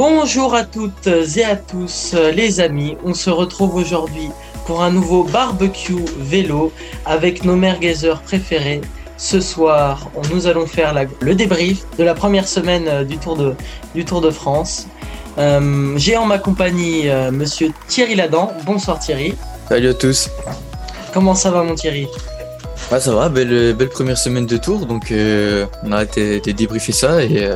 Bonjour à toutes et à tous les amis, on se retrouve aujourd'hui pour un nouveau barbecue vélo avec nos merguezers préférés. Ce soir, nous allons faire le débrief de la première semaine euh, du Tour de, du tour de France. Euh, j'ai en ma compagnie euh, monsieur Thierry Ladan. Bonsoir Thierry. Salut à tous. Comment ça va mon Thierry? Ah, Ça va, belle, belle première semaine de tour, donc on a été de débriefer ça et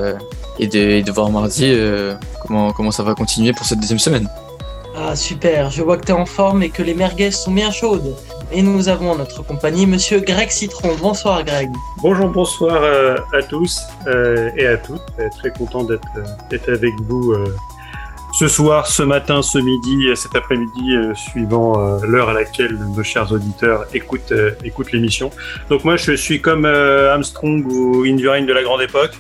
et de, voir mardi euh, comment, comment ça va continuer pour cette deuxième semaine. Ah super, je vois que tu es en forme et que les merguez sont bien chaudes. Et nous avons en notre compagnie Monsieur Greg Citron. Bonsoir Greg. Bonjour, bonsoir euh, à tous euh, et à toutes. Très content d'être avec vous ce soir, ce matin, ce midi, cet après-midi, suivant l'heure à laquelle nos chers auditeurs écoutent, écoutent l'émission. Donc moi, je suis comme Armstrong ou Indurain de la grande époque.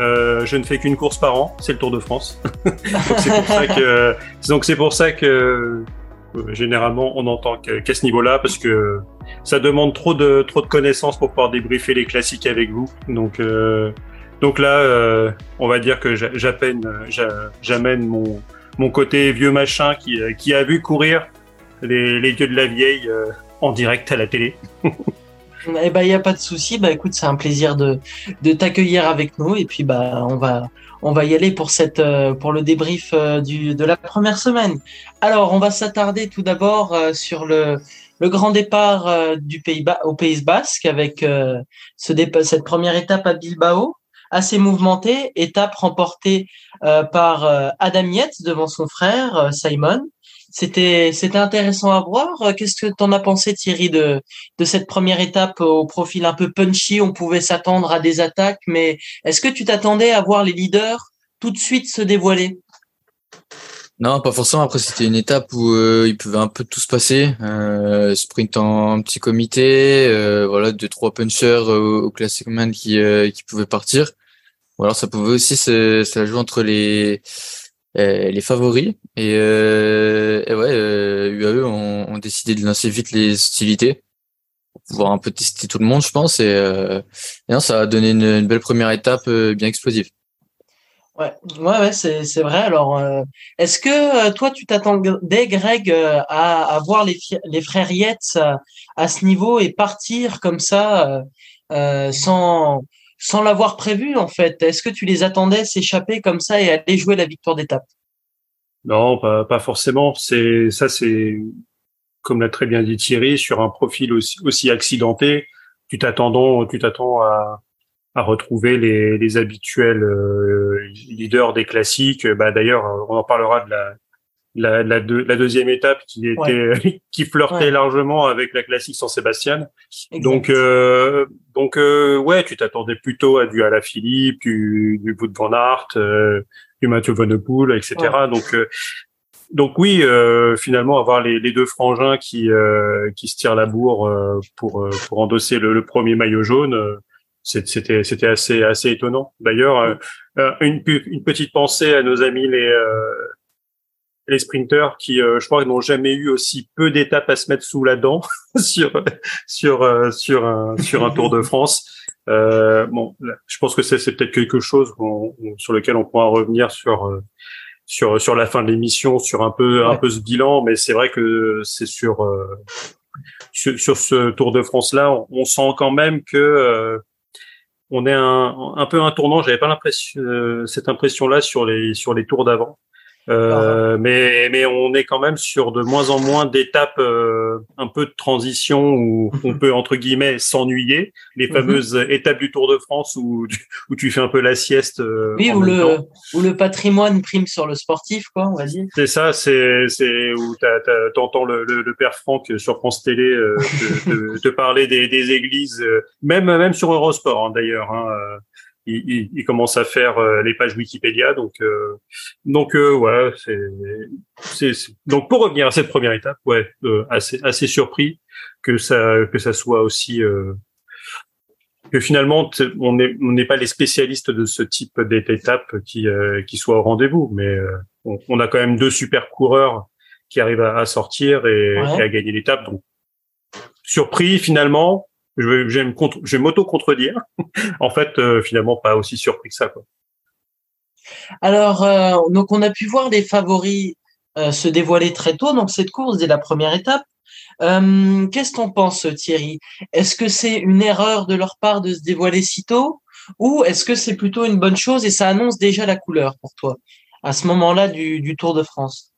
Euh, je ne fais qu'une course par an, c'est le Tour de France. donc c'est pour ça que, euh, généralement on entend qu'à ce niveau-là, parce que ça demande trop de trop de connaissances pour pouvoir débriefer les classiques avec vous. Donc euh, donc là, euh, on va dire que j'amène mon mon côté vieux machin qui qui a vu courir les les dieux de la vieille en direct à la télé. Eh ben, il n'y a pas de souci. Bah, écoute, c'est un plaisir de, de t'accueillir avec nous. Et puis, bah, on va, on va y aller pour cette, euh, pour le débrief euh, du, de la première semaine. Alors, on va s'attarder tout d'abord euh, sur le, le grand départ du Pays au Pays Basque avec ce cette première étape à Bilbao, assez mouvementée, étape remportée par Adam Yates devant son frère Simon. C'était intéressant à voir. Qu'est-ce que tu en as pensé Thierry de de cette première étape au profil un peu punchy? On pouvait s'attendre à des attaques, mais est-ce que tu t'attendais à voir les leaders tout de suite se dévoiler? Non, pas forcément. Après, c'était une étape où euh, il pouvait un peu tout se passer. Euh, sprint en petit comité, euh, voilà, deux trois punchers au, Classic Man qui qui pouvaient partir. Ou alors ça pouvait aussi se, jouer entre les euh, les favoris. Et, euh, et ouais, euh, UAE ont, ont, décidé de lancer vite les hostilités pour pouvoir un peu tester tout le monde, je pense. Et, euh, et non, ça a donné une, une belle première étape euh, bien explosive. Ouais, ouais, ouais c'est, vrai. Alors, euh, est-ce que toi, tu t'attendais, Greg, à, à voir les, les frères Yates à, à, ce niveau et partir comme ça sans sans l'avoir prévu en fait Est-ce que tu les attendais s'échapper comme ça et aller jouer la victoire d'étape? Non, pas, forcément. C'est ça, c'est comme l'a très bien dit Thierry, sur un profil aussi, accidenté, tu t'attends, tu t'attends à, retrouver les, les habituels euh, leaders des classiques. Bah d'ailleurs, on en parlera de la la, la, la, deuxième étape qui était qui flirtait largement avec la classique San Sébastien. Donc euh, donc euh, ouais, tu t'attendais plutôt à du à la Philippe, du du Wout van Aert, euh, du Mathieu Van Der Poel, etc. Donc euh, donc oui, euh, finalement avoir les, les, deux frangins qui qui se tirent la bourre pour pour endosser le, le premier maillot jaune c'était c'était assez assez étonnant. D'ailleurs, une, une petite pensée à nos amis les les sprinteurs qui, euh, je crois, n'ont jamais eu aussi peu d'étapes à se mettre sous la dent sur sur euh, sur un sur un Tour de France. Euh, bon, je pense que c'est peut-être quelque chose sur lequel on pourra revenir sur euh, sur sur la fin de l'émission, sur un peu un peu ce bilan, mais c'est vrai que c'est sur, sur, sur ce Tour de France là, on, on sent quand même que on est un, un peu un tournant. J'avais pas l'impression cette impression là sur les sur les tours d'avant. Euh, mais, mais on est quand même sur de moins en moins d'étapes euh, un peu de transition où on peut entre guillemets s'ennuyer. Les mhm. fameuses étapes du Tour de France où, où tu fais un peu la sieste. Euh, oui, où le, où le patrimoine prime sur le sportif, quoi, on va dire. C'est ça, c'est, c'est où t'entends le, le, le, père Franck sur France Télé euh, te, te, parler des, des églises, même même sur Eurosport hein, d'ailleurs. Hein, il, il, commence à faire euh, les pages Wikipédia. Donc, euh, donc euh, ouais, c'est, donc pour revenir à cette première étape, ouais, assez, assez surpris que ça, que ça soit aussi que finalement on n'est on n'est pas les spécialistes de ce type d'étape qui qui soit au rendez-vous, mais on, a quand même deux super coureurs qui arrivent à, sortir et, et à gagner l'étape. Donc surpris finalement, je vais, je vais m'auto-contredire. en fait, euh, finalement, pas aussi surpris que ça. Quoi. Alors, euh, donc on a pu voir des favoris euh, se dévoiler très tôt dans cette course dès la première étape. Euh, Qu'est-ce qu'on pense, Thierry? Est-ce que c'est une erreur de leur part de se dévoiler si tôt? Ou est-ce que c'est plutôt une bonne chose et ça annonce déjà la couleur pour toi à ce moment-là du, du Tour de France?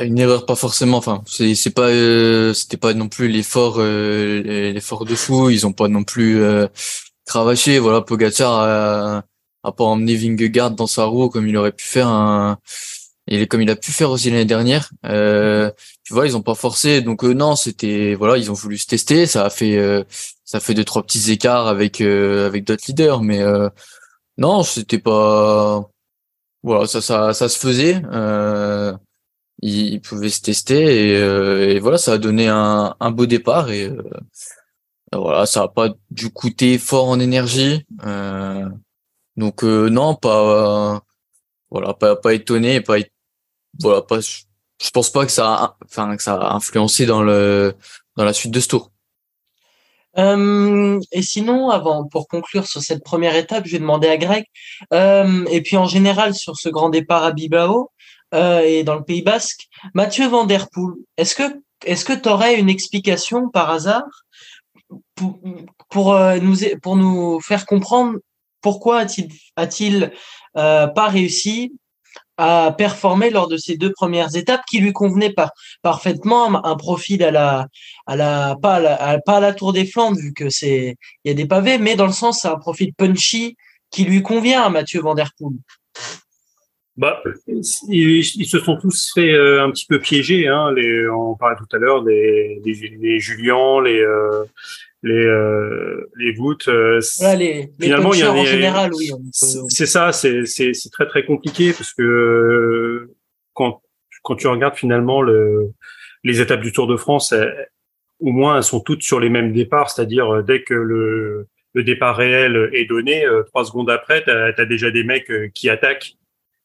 Une erreur pas forcément. Enfin, c'est c'est pas euh, c'était pas non plus l'effort euh, l'effort de fou. Ils ont pas non plus euh, cravaché. Voilà, Pogacar a, a pas emmené Vingegaard dans sa roue comme il aurait pu faire un et comme il a pu faire aussi l'année dernière. Euh, tu vois, ils ont pas forcé. Donc euh, non, c'était voilà, ils ont voulu se tester. Ça a fait euh, ça fait deux trois petits écarts avec avec d'autres leaders, mais non, c'était pas voilà, ça ça ça se faisait. Euh, il, pouvait se tester et, et, voilà, ça a donné un, un beau départ et voilà, ça a pas dû coûter fort en énergie. Euh, donc non, pas voilà, pas pas étonné, pas voilà, pas je pense pas que ça a, enfin que ça a influencé dans le dans la suite de ce tour. Euh, et sinon, avant, pour conclure sur cette première étape, je vais demander à Greg, euh, et puis en général sur ce grand départ à Bilbao euh, et dans le Pays Basque, Mathieu Van Der Poel, est-ce que est-ce que tu aurais une explication par hasard pour, pour euh, nous pour nous faire comprendre pourquoi a-t-il a-t-il euh, pas réussi à performer lors de ces deux premières étapes qui lui convenaient pas parfaitement un profil à la à la pas à la, pas à la Tour des Flandres vu que c'est il y a des pavés mais dans le sens c'est un profil punchy qui lui convient à Mathieu Van Der Poel. Bah, ils, se sont tous fait euh, un petit peu piéger. Hein, les, on parlait tout à l'heure des, des, les Julien, les euh, les euh, les voûtes. Euh, les, finalement, il y a en général, oui. C'est ça, c'est c'est c'est très très compliqué parce que quand quand tu regardes finalement le les étapes du Tour de France, au moins elles sont toutes sur les mêmes départs, c'est-à-dire dès que le le départ réel est donné, trois secondes après, tu as, déjà des mecs qui attaquent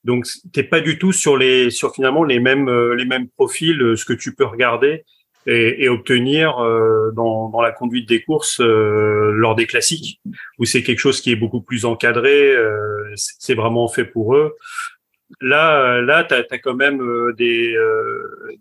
donc t'es pas du tout sur les sur finalement les mêmes euh, les mêmes profils, euh, ce que tu peux regarder et, obtenir euh, dans, dans la conduite des courses lors des classiques, où c'est quelque chose qui est beaucoup plus encadré, c'est vraiment fait pour eux. Là, là, t'as as quand même des,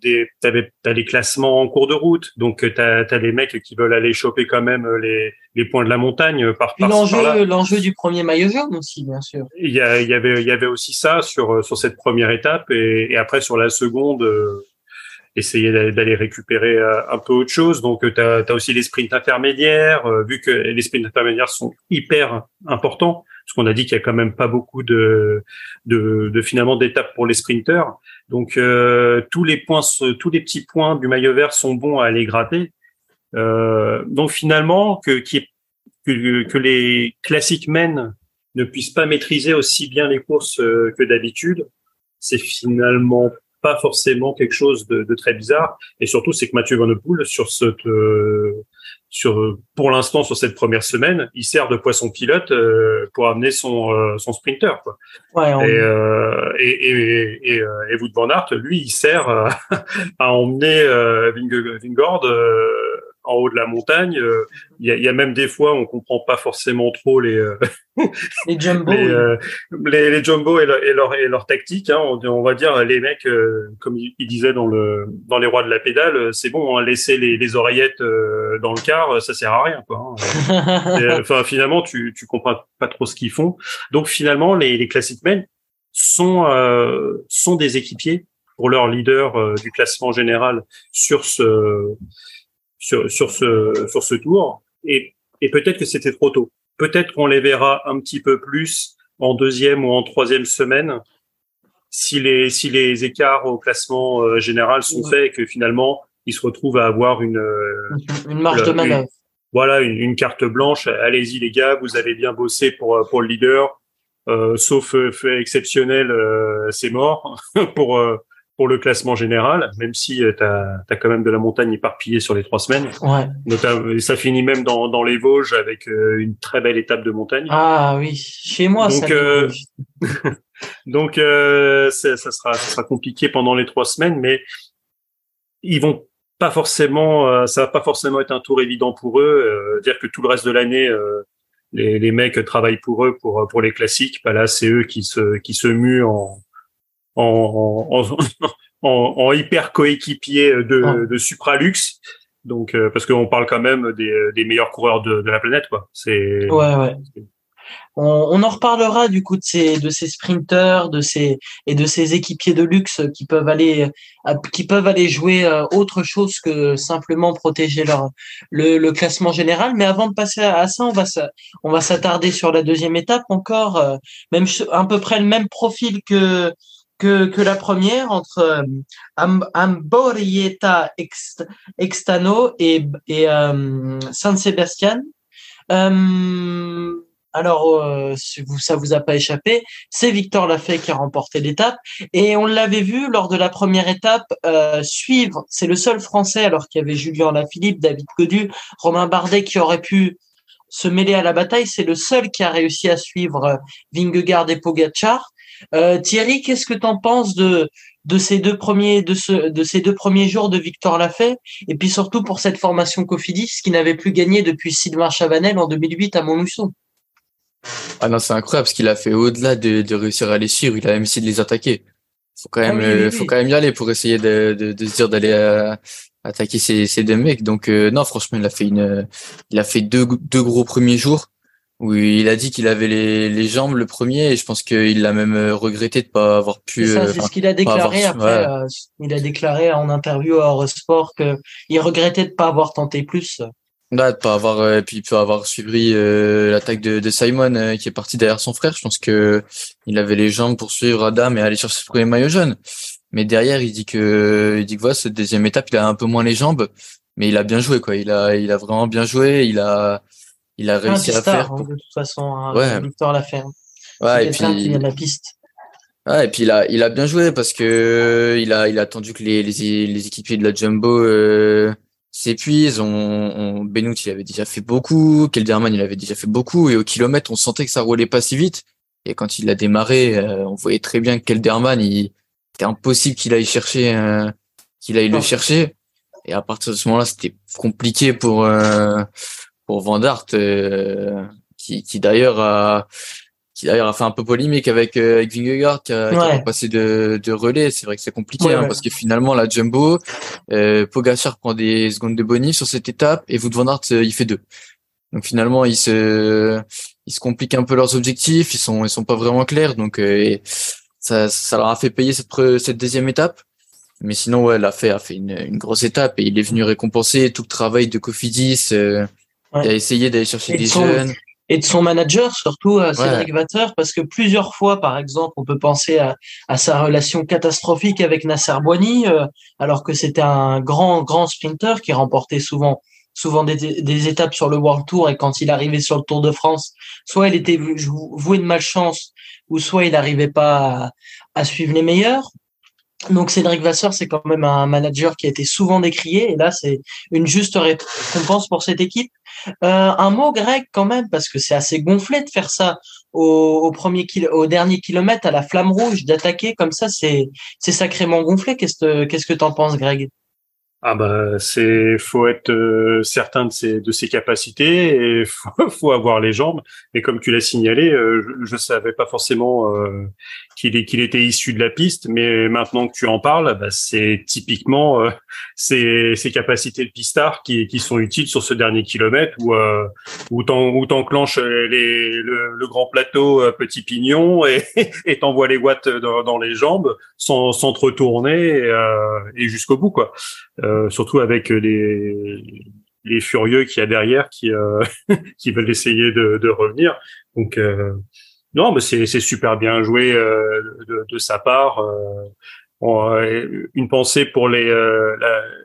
des, t'as des classements en cours de route, donc t'as as des mecs qui veulent aller choper quand même les, les points de la montagne par, par l'enjeu l'enjeu du premier maillot jaune aussi bien sûr. Il y, a, il y avait il y avait aussi ça sur sur cette première étape et, et après sur la seconde euh, essayer d'aller récupérer euh, un peu autre chose. Donc tu as, as, aussi les sprints intermédiaires euh, vu que les sprints intermédiaires sont hyper importants parce qu'on a dit qu'il y a quand même pas beaucoup de de, de finalement d'étapes pour les sprinteurs donc tous les points tous les petits points du maillot vert sont bons à aller gratter euh, donc finalement, que, que, que les classiques men ne puissent pas maîtriser aussi bien les courses euh, que d'habitude, c'est finalement pas forcément quelque chose de, de, très bizarre. Et surtout, c'est que Mathieu Van Der Poel, sur cette, euh, sur, pour l'instant, sur cette première semaine, il sert de poisson pilote euh, pour amener son, euh, son sprinter. Quoi. Ouais, et, euh, et, et, et, et, Wout Van Aert, lui, il sert à emmener Vingord en haut de la montagne. Euh, il y, a, y, a, même des fois, on comprend pas forcément trop les euh, les jumbo, les, euh, les, les, jumbo et leur et leur, et leur tactique. Hein, on, on, va dire les mecs, comme il, disait dans le dans les rois de la pédale, c'est bon, hein, laisser les, les oreillettes dans le car, ça sert à rien. Quoi, hein. enfin, finalement, tu tu comprends pas trop ce qu'ils font. Donc finalement, les, les classic men sont sont des équipiers pour leur leader du classement général sur ce sur, sur, ce, sur ce tour. Et, et peut-être que c'était trop tôt. Peut-être qu'on les verra un petit peu plus en deuxième ou en troisième semaine si les, si les écarts au classement euh, général sont faits et que finalement ils se retrouvent à avoir une, euh, une marge de manœuvre. voilà, une, une, carte blanche. Allez-y les gars, vous avez bien bossé pour, pour le leader. Euh, sauf fait exceptionnel, euh, c'est mort pour pour le classement général, même si tu as, as, quand même de la montagne éparpillée sur les trois semaines. Ouais. ça finit même dans, dans les Vosges avec euh, une très belle étape de montagne. Ah oui, chez moi. Donc, ça euh, donc euh, ça, sera, ça sera compliqué pendant les trois semaines, mais ils vont pas forcément, euh, ça va pas forcément être un tour évident pour eux. dire que tout le reste de l'année, les, les mecs travaillent pour eux pour pour les classiques. Bah là, c'est eux qui se qui se muent en en, en, en, en hyper coéquipier de, de supralux. Donc parce qu'on parle quand même des, des meilleurs coureurs de, de la planète, quoi. C'est ouais, ouais. On, en reparlera du coup de ces de ces sprinters, de ces et de ces équipiers de luxe qui peuvent aller qui peuvent aller jouer euh, autre chose que simplement protéger leur le, le classement général. Mais avant de passer à, ça, on va on va s'attarder sur la deuxième étape encore, euh, même à peu près le même profil que que, que la première entre euh, Amborieta Extano et, et San. Euh, alors, euh, vous, ça vous a pas échappé, c'est Victor Lafay qui a remporté l'étape. Et on l'avait vu lors de la première étape suivre. C'est le seul Français, alors qu'il y avait Julien Lafilippe, David Codu, Romain Bardet qui aurait pu se mêler à la bataille. C'est le seul qui a réussi à suivre euh, Vingegaard et Pogacar. Euh, Thierry, qu'est-ce que tu en penses de de ces deux premiers de ce de ces deux premiers jours de Victor Lafay? Et puis surtout pour cette formation Cofidis qui n'avait plus gagné depuis Sylvain Chavanel en 2008 à Montluçon. Ah non, c'est incroyable parce qu'il a fait au-delà de, de réussir à les suivre, il a même essayé de les attaquer. Faut quand même, ah euh, faut quand même y aller pour essayer de, de, de se dire d'aller euh, attaquer ces, ces deux mecs. Donc euh, non, franchement, il a fait une, il a fait deux, deux gros premiers jours où il a dit qu'il avait les, les jambes le premier et je pense qu'il l'a même regretté de pas avoir pu. C'est ça, c'est ce qu'il a déclaré après. il a déclaré en interview à Eurosport que il regrettait de pas avoir tenté plus. Ouais, de pas avoir euh, puis peut avoir suivi euh, l'attaque de, de Simon euh, qui est parti derrière son frère. Je pense que il avait les jambes pour suivre Adam et aller chercher ce premier maillot jaune. Mais derrière, il dit que il dit que voilà, cette deuxième étape, il a un peu moins les jambes, mais il a bien joué quoi. Il a il a vraiment bien joué. Il a il a réussi à faire. Hein, de toute façon, hein, ouais. Victor l'a fait. Hein. Ouais, et puis la piste. Ouais, et puis il a il a bien joué parce que il a il a attendu que les les, les équipiers de la Jumbo euh, s'épuise. On, on Benoît, il avait déjà fait beaucoup. Kelderman, il avait déjà fait beaucoup. Et au kilomètre, on sentait que ça roulait pas si vite. Et quand il a démarré, euh, on voyait très bien que Kelderman, il c'était impossible qu'il aille chercher, euh, qu'il aille le chercher. Et à partir de ce moment-là, c'était compliqué pour euh, pour Van Dart, qui, qui d'ailleurs a qui d'ailleurs a fait un peu polémique avec euh, avec Vingegaard qui a, qui a passé de, de relais. C'est vrai que c'est compliqué hein, parce que finalement la Jumbo, euh, Pogacar prend des secondes de bonus sur cette étape et Wout van Aert euh, il fait deux. Donc finalement ils se ils se compliquent un peu leurs objectifs, ils sont ils sont pas vraiment clairs donc euh, ça ça leur a fait payer cette cette deuxième étape. Mais sinon ouais, l'a fait a fait une, une grosse étape et il est venu récompenser tout le travail de Cofidis. Euh, Il a essayé d'aller chercher des jeunes et de son manager, surtout à Cédric Vasseur, parce que plusieurs fois, par exemple, on peut penser à, à sa relation catastrophique avec Nasser Boigny, euh, alors que c'était un grand, grand sprinter qui remportait souvent souvent des, des, étapes sur le World Tour et quand il arrivait sur le Tour de France, soit il était voué de malchance ou soit il n'arrivait pas à, à, suivre les meilleurs. Donc Cédric Vasseur, c'est quand même un manager qui a été souvent décrié et là c'est une juste récompense pour cette équipe. Euh, un mot grec quand même parce que c'est assez gonflé de faire ça au, premier au dernier kilomètre à la flamme rouge d'attaquer comme ça c'est sacrément gonflé. Qu'est-ce que qu'est-ce que t'en penses Greg? Ah bah c'est faut être euh, certain de ses capacités et faut, faut avoir les jambes. Et comme tu l'as signalé, euh, je, ne savais pas forcément qu'il qu'il était issu de la piste, mais maintenant que tu en parles, bah, c'est typiquement ces ces capacités de pistard qui qui sont utiles sur ce dernier kilomètre où t'en où t'enclenches les le, le, grand plateau petit pignon et et t'envoies les watts dans, dans, les jambes sans sans te retourner et, et jusqu'au bout quoi. Euh, surtout avec les, les furieux qu'il y a derrière qui, euh, qui veulent essayer de, de revenir. Donc euh, non, mais c'est, super bien joué de, de, sa part. une pensée pour les,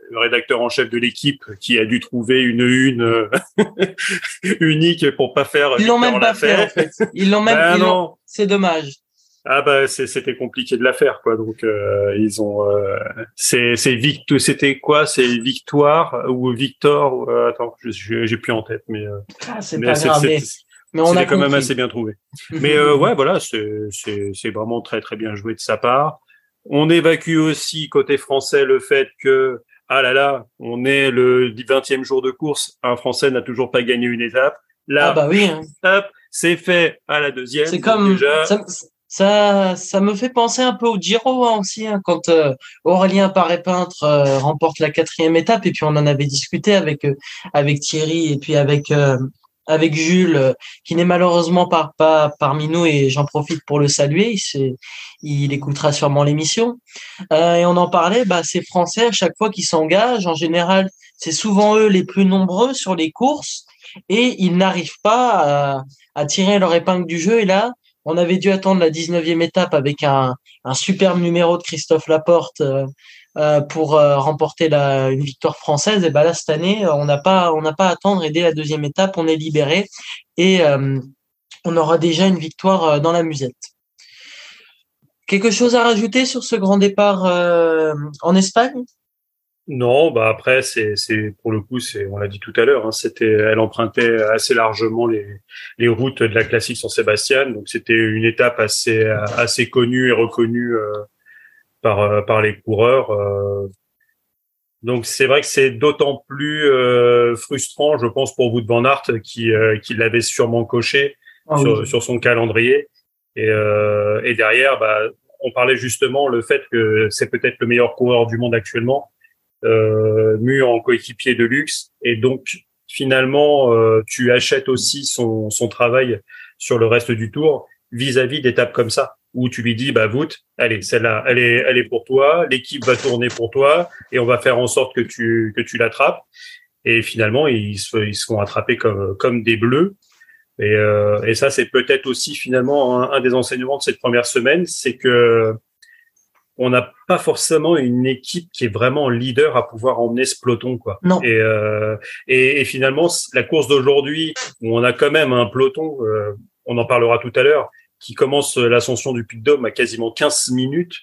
le rédacteur en chef de l'équipe qui a dû trouver une une unique pour pas faire. Ils l'ont même pas fait en fait. Ils l'ont même. Ben c'est dommage. Ah bah c'était compliqué de la faire quoi. Donc euh, ils ont euh, c'est c'était quoi? C'est victoire ou Victor euh, Attends, j'ai plus en tête mais ah, c'est pas grave. Mais, on a quand même assez bien trouvé. mais ouais voilà c'est vraiment très très bien joué de sa part. On évacue aussi côté français le fait que ah là là, on est le 20e jour de course, un Français n'a toujours pas gagné une étape. Là, ah bah oui. Hein. Hop, c'est fait à la deuxième. C'est comme ça, ça, ça, me fait penser un peu au Giro hein, aussi, hein, quand euh, Aurélien Paré Peintre euh, remporte la quatrième étape, et puis on en avait discuté avec euh, avec Thierry et puis avec avec Jules, qui n'est malheureusement pas, pas parmi nous, et j'en profite pour le saluer. Il, il écoutera sûrement l'émission. et on en parlait, bah, ces Français à chaque fois qu'ils s'engagent, en général, c'est souvent eux les plus nombreux sur les courses, et ils n'arrivent pas à, à tirer leur épingle du jeu. Et là, on avait dû attendre la 19e étape avec un, un superbe numéro de Christophe Laporte euh, euh, pour euh, remporter la, une victoire française. Et ben là, cette année, on n'a pas, on n'a pas à attendre. Et dès la deuxième étape, on est libéré et on aura déjà une victoire dans la musette. Quelque chose à rajouter sur ce grand départ en Espagne? Non, bah après c'est c'est pour le coup c'est on l'a dit tout à l'heure, hein, c'était elle empruntait assez largement les routes de la classique San Sébastien, donc c'était une étape assez assez connue et reconnue euh, par euh, par les coureurs. Euh. Donc c'est vrai que c'est d'autant plus frustrant, je pense, pour de Van Aert qui qui l'avait sûrement coché ah sur, sur son calendrier et et derrière bah on parlait justement le fait que c'est peut-être le meilleur coureur du monde actuellement euh, mu en coéquipier de luxe et donc finalement euh, tu achètes aussi son, son travail sur le reste du tour vis-à-vis d'étapes comme ça où tu lui dis bah voûte allez celle-là elle est elle est pour toi l'équipe va tourner pour toi et on va faire en sorte que tu que tu l'attrapes et finalement ils se ils sont attrapés comme comme des bleus et, euh, et ça c'est peut-être aussi finalement un, un, des enseignements de cette première semaine c'est que on n'a pas forcément une équipe qui est vraiment leader à pouvoir emmener ce peloton quoi. Non. Et, euh, et, finalement la course d'aujourd'hui où on a quand même un peloton, euh, on en parlera tout à l'heure, qui commence l'ascension du de Dôme à quasiment 15 minutes.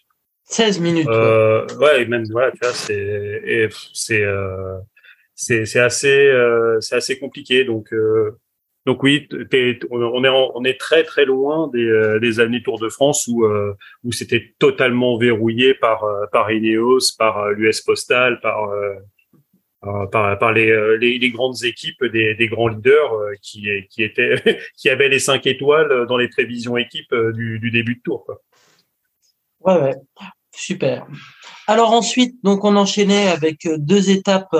16 minutes. Euh, ouais. et même voilà, tu vois, c'est c'est euh, c'est c'est assez euh, c'est assez compliqué donc donc oui, on est on est très très loin des, euh, des années Tour de France où euh, où c'était totalement verrouillé par euh, par Ineos, par l'US Postal, par par, par les, les, grandes équipes des, grands leaders qui qui étaient qui avaient les cinq étoiles dans les prévisions équipes du, début de tour. Ouais ouais, super. Alors ensuite, donc on enchaînait avec deux étapes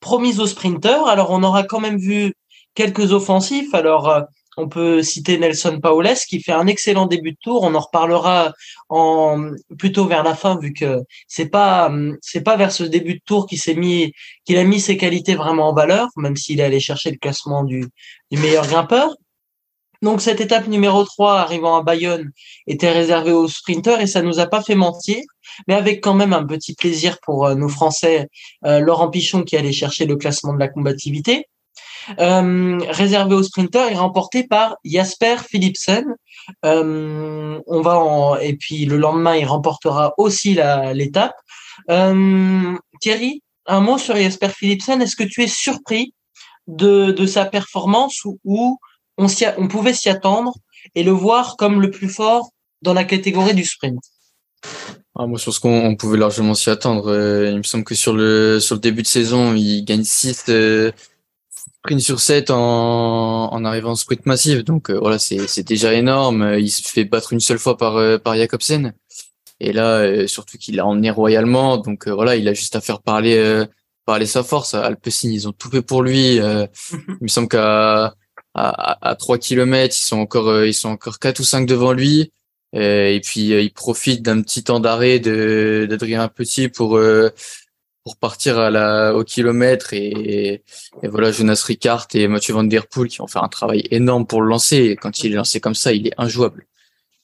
promises aux sprinteurs. Alors on aura quand même vu quelques offensifs. Alors, euh, on peut citer Nelson Paules qui fait un excellent début de tour. On en reparlera en plutôt vers la fin vu que c'est pas c'est pas vers ce début de tour qu'il s'est mis qu'il a mis ses qualités vraiment en valeur, même s'il est allé chercher le classement du, du meilleur grimpeur. Donc cette étape numéro 3 arrivant à Bayonne était réservée aux sprinteurs et ça nous a pas fait mentir, mais avec quand même un petit plaisir pour euh, nos Français, euh, Laurent Pichon qui allait chercher le classement de la combativité. Euh, réservé aux sprinters et remporté par Jasper Philipsen. Euh, on va et puis le lendemain, il remportera aussi l'étape. Euh, Thierry, un mot sur Jasper Philipsen. Est-ce que tu es surpris de, de sa performance ou, ou on, on pouvait s'y attendre et le voir comme le plus fort dans la catégorie du sprint? Ah, moi, je pense qu'on pouvait largement s'y attendre. Euh, il me semble que sur le sur le début de saison, il gagne 6 sprint sur 7 en, en arrivant en sprint massif. Donc euh, voilà, c'est déjà énorme. Il se fait battre une seule fois par, euh, par Jacobsen. Et là, euh, surtout qu'il l'a emmené royalement. Donc voilà, il a juste à faire parler, parler sa force. Alpecin, ils ont tout fait pour lui. il me semble qu'à à, à, 3 km, ils sont encore, ils sont encore 4 ou 5 devant lui. Et puis il profite d'un petit temps d'arrêt d'Adrien Petit pour pour partir à la, au kilomètre et, et voilà Jonas Ricard et Mathieu Van Der Poel qui ont fait un travail énorme pour le lancer. Quand il est lancé comme ça, il est injouable.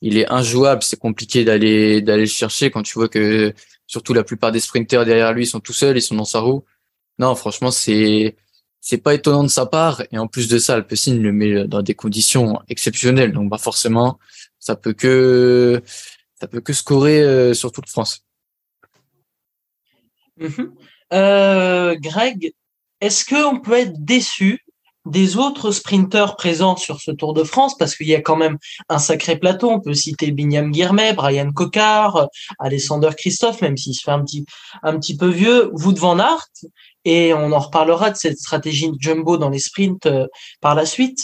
Il est injouable. C'est compliqué d'aller d'aller le chercher quand tu vois que surtout la plupart des sprinters derrière lui sont tout seuls, ils sont dans sa roue. Non, franchement, c'est c'est pas étonnant de sa part. Et en plus de ça, Alpecin le met dans des conditions exceptionnelles. Donc, bah forcément, ça peut que ça peut que scorer euh, sur toute France. Mhm. Euh, Greg, est-ce qu'on peut être déçu des autres sprinteurs présents sur ce Tour de France? Parce qu'il y a quand même un sacré plateau. On peut citer Binyam Guirmet, Brian Cocard, Alessandre Christophe, même s'il se fait un petit, un petit peu vieux, Wout van Aert. et on en reparlera de cette stratégie jumbo dans les sprints par la suite.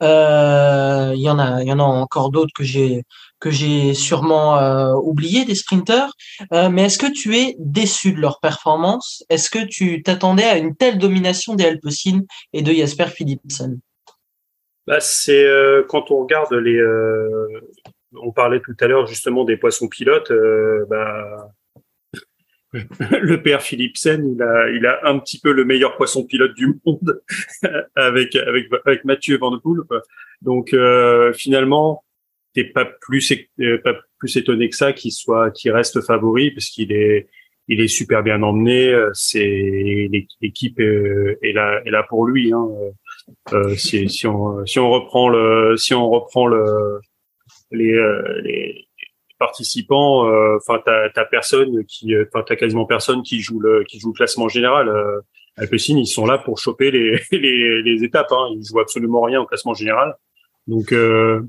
Il y en a, y en a encore d'autres que j'ai que j'ai sûrement euh, oublié des sprinteurs. Euh, mais est-ce que tu es déçu de leur performance? Est-ce que tu t'attendais à une telle domination des Alpecin et de Jasper Philipsen? Bah, C'est euh, quand on regarde les. on parlait tout à l'heure justement des poissons pilotes. Bah, le père Philipsen, il a, il a un petit peu le meilleur poisson pilote du monde avec, avec, avec Mathieu Van Der Poel. Donc finalement, t'es pas plus euh, pas plus étonné que ça qu'il soit qu'il reste favori parce qu'il est il est super bien emmené. Euh, c'est l'équipe euh, est là est là pour lui. Hein. Euh, si, si on si on reprend le si on reprend le les, les participants, enfin t'as t'as personne qui enfin t'as quasiment personne qui joue le qui joue le classement général. Euh, Alpecin, ils sont là pour choper les les, les étapes. Hein. Ils jouent absolument rien au classement général. Donc euh,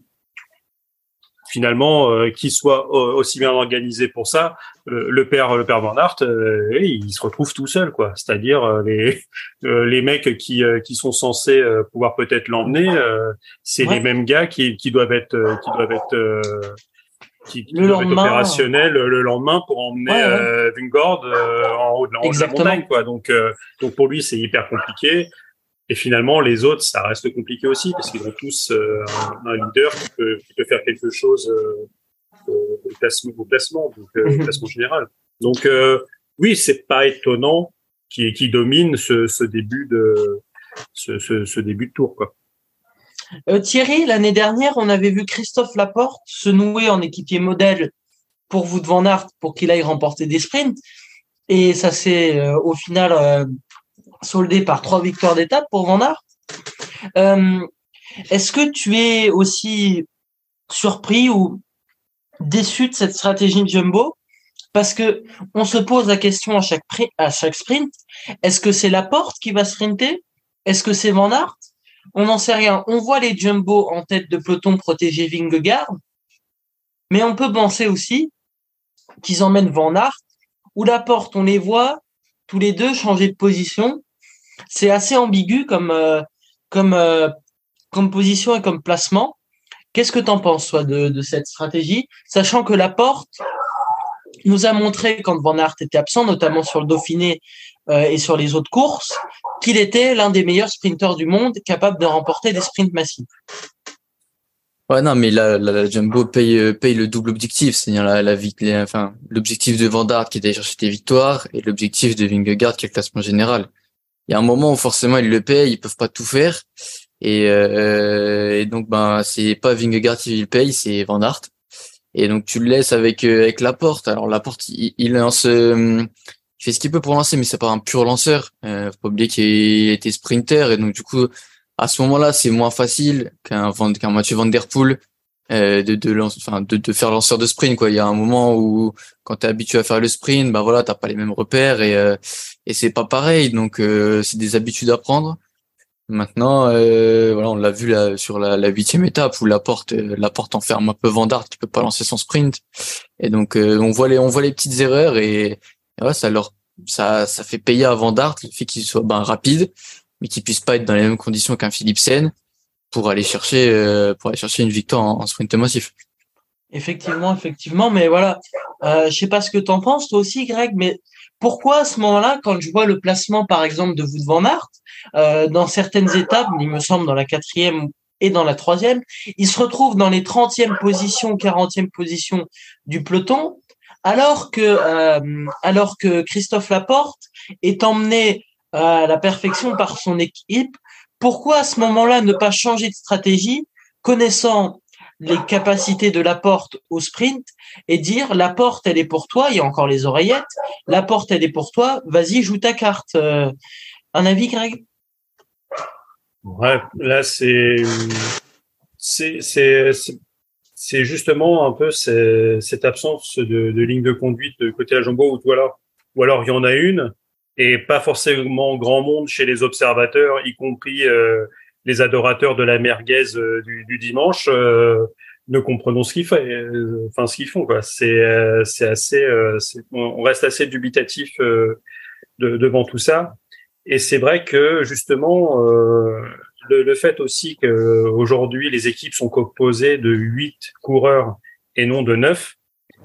finalement euh, qu'il soit euh, aussi bien organisé pour ça le, père le père Van Aert euh, il se retrouve tout seul quoi c'est-à-dire les les mecs qui qui sont censés pouvoir peut-être l'emmener c'est les mêmes gars qui qui doivent être qui doivent être qui, le lendemain, opérationnels le lendemain pour emmener ouais, Vingord en haut de la, de la montagne quoi donc donc pour lui c'est hyper compliqué et finalement, les autres, ça reste compliqué aussi parce qu'ils ont tous euh, un, leader qui peut, qui peut, faire quelque chose euh, au, placement, au placement, donc euh, au mhm. placement général. Donc euh, oui, c'est pas étonnant qui qui domine ce, ce début de ce, ce, ce, début de tour quoi. Euh, Thierry, l'année dernière, on avait vu Christophe Laporte se nouer en équipier modèle pour vous de Van Aert pour qu'il aille remporter des sprints. Et ça s'est au final soldé par trois victoires d'étape pour Van Aert. Euh, est-ce que tu es aussi surpris ou déçu de cette stratégie de Jumbo? Parce que on se pose la question à chaque, sprint est-ce que c'est la porte qui va sprinter? Est-ce que c'est Van Aert? On n'en sait rien. On voit les Jumbo en tête de peloton protéger Vingegaard, mais on peut penser aussi qu'ils emmènent Van Aert ou la porte, on les voit tous les deux changer de position c'est assez ambigu comme euh, comme euh, comme position et comme placement. Qu'est-ce que tu en penses toi de, de cette stratégie, sachant que la porte nous a montré quand Van Aert était absent, notamment sur le Dauphiné et sur les autres courses, qu'il était l'un des meilleurs sprinteurs du monde, capable de remporter des sprints massifs. Ouais, non, mais là, la, Jumbo paye, paye le double objectif, c'est-à-dire la, la, enfin, l'objectif de Van Aert qui est d'aller chercher des victoires et l'objectif de Vingegaard qui est le classement général il y a un moment où forcément ils le payent, ils peuvent pas tout faire. Et, euh, et donc ben c'est pas Vingegaard qui le paye, c'est Van. Et donc tu le laisses avec euh, avec Laporte. Alors Laporte, il, il lance, euh, fait ce qu'il peut pour lancer, mais c'est pas un pur lanceur. Euh, faut pas oublier qu'il était sprinter et donc du coup à ce moment-là c'est moins facile qu'un qu'un Mathieu Van Der Poel euh, de de, enfin, de de faire lanceur de sprint quoi. Il y a un moment où quand tu es habitué à faire le sprint, bah voilà, t'as pas les mêmes repères et euh, et c'est pas pareil. Donc euh, c'est des habitudes à prendre. Maintenant, euh, voilà, on l'a vu là sur la huitième étape où la porte la porte enferme un peu Vandart qui peut pas lancer son sprint. Et donc on voit les on voit les petites erreurs et, et ça leur ça ça fait payer à Vandart le fait qu'il soit ben rapide mais qu'il puisse pas être dans les mêmes conditions qu'un Philipsen pour aller chercher euh, pour aller chercher une victoire en, sprint massif. Effectivement, effectivement, mais voilà, euh, je sais pas ce que tu en penses toi aussi, Greg, mais pourquoi à ce moment-là, quand je vois le placement, par exemple, de Wout van Aert, euh, dans certaines étapes, il me semble dans la quatrième et dans la troisième, il se retrouve dans les 30e positions, 40e positions du peloton, alors que, euh, alors que Christophe Laporte est emmené à la perfection par son équipe pourquoi à ce moment-là ne pas changer de stratégie, connaissant les capacités de la porte au sprint et dire la porte elle est pour toi, il y a encore les oreillettes, la porte elle est pour toi, vas-y joue ta carte. Euh, un avis Greg? Ouais, là c'est c'est c'est justement un peu cette absence de, de, ligne de conduite de côté à Jumbo ou alors ou alors il y en a une et pas forcément grand monde chez les observateurs, y compris euh, les adorateurs de la merguez euh, du, du, dimanche, euh, ne comprenons ce qu'ils font. Enfin, ce qu'ils font, quoi. C'est c'est assez, on reste assez dubitatif de, devant tout ça. Et c'est vrai que justement, euh, le, le, fait aussi qu'aujourd'hui les équipes sont composées de huit coureurs et non de neuf,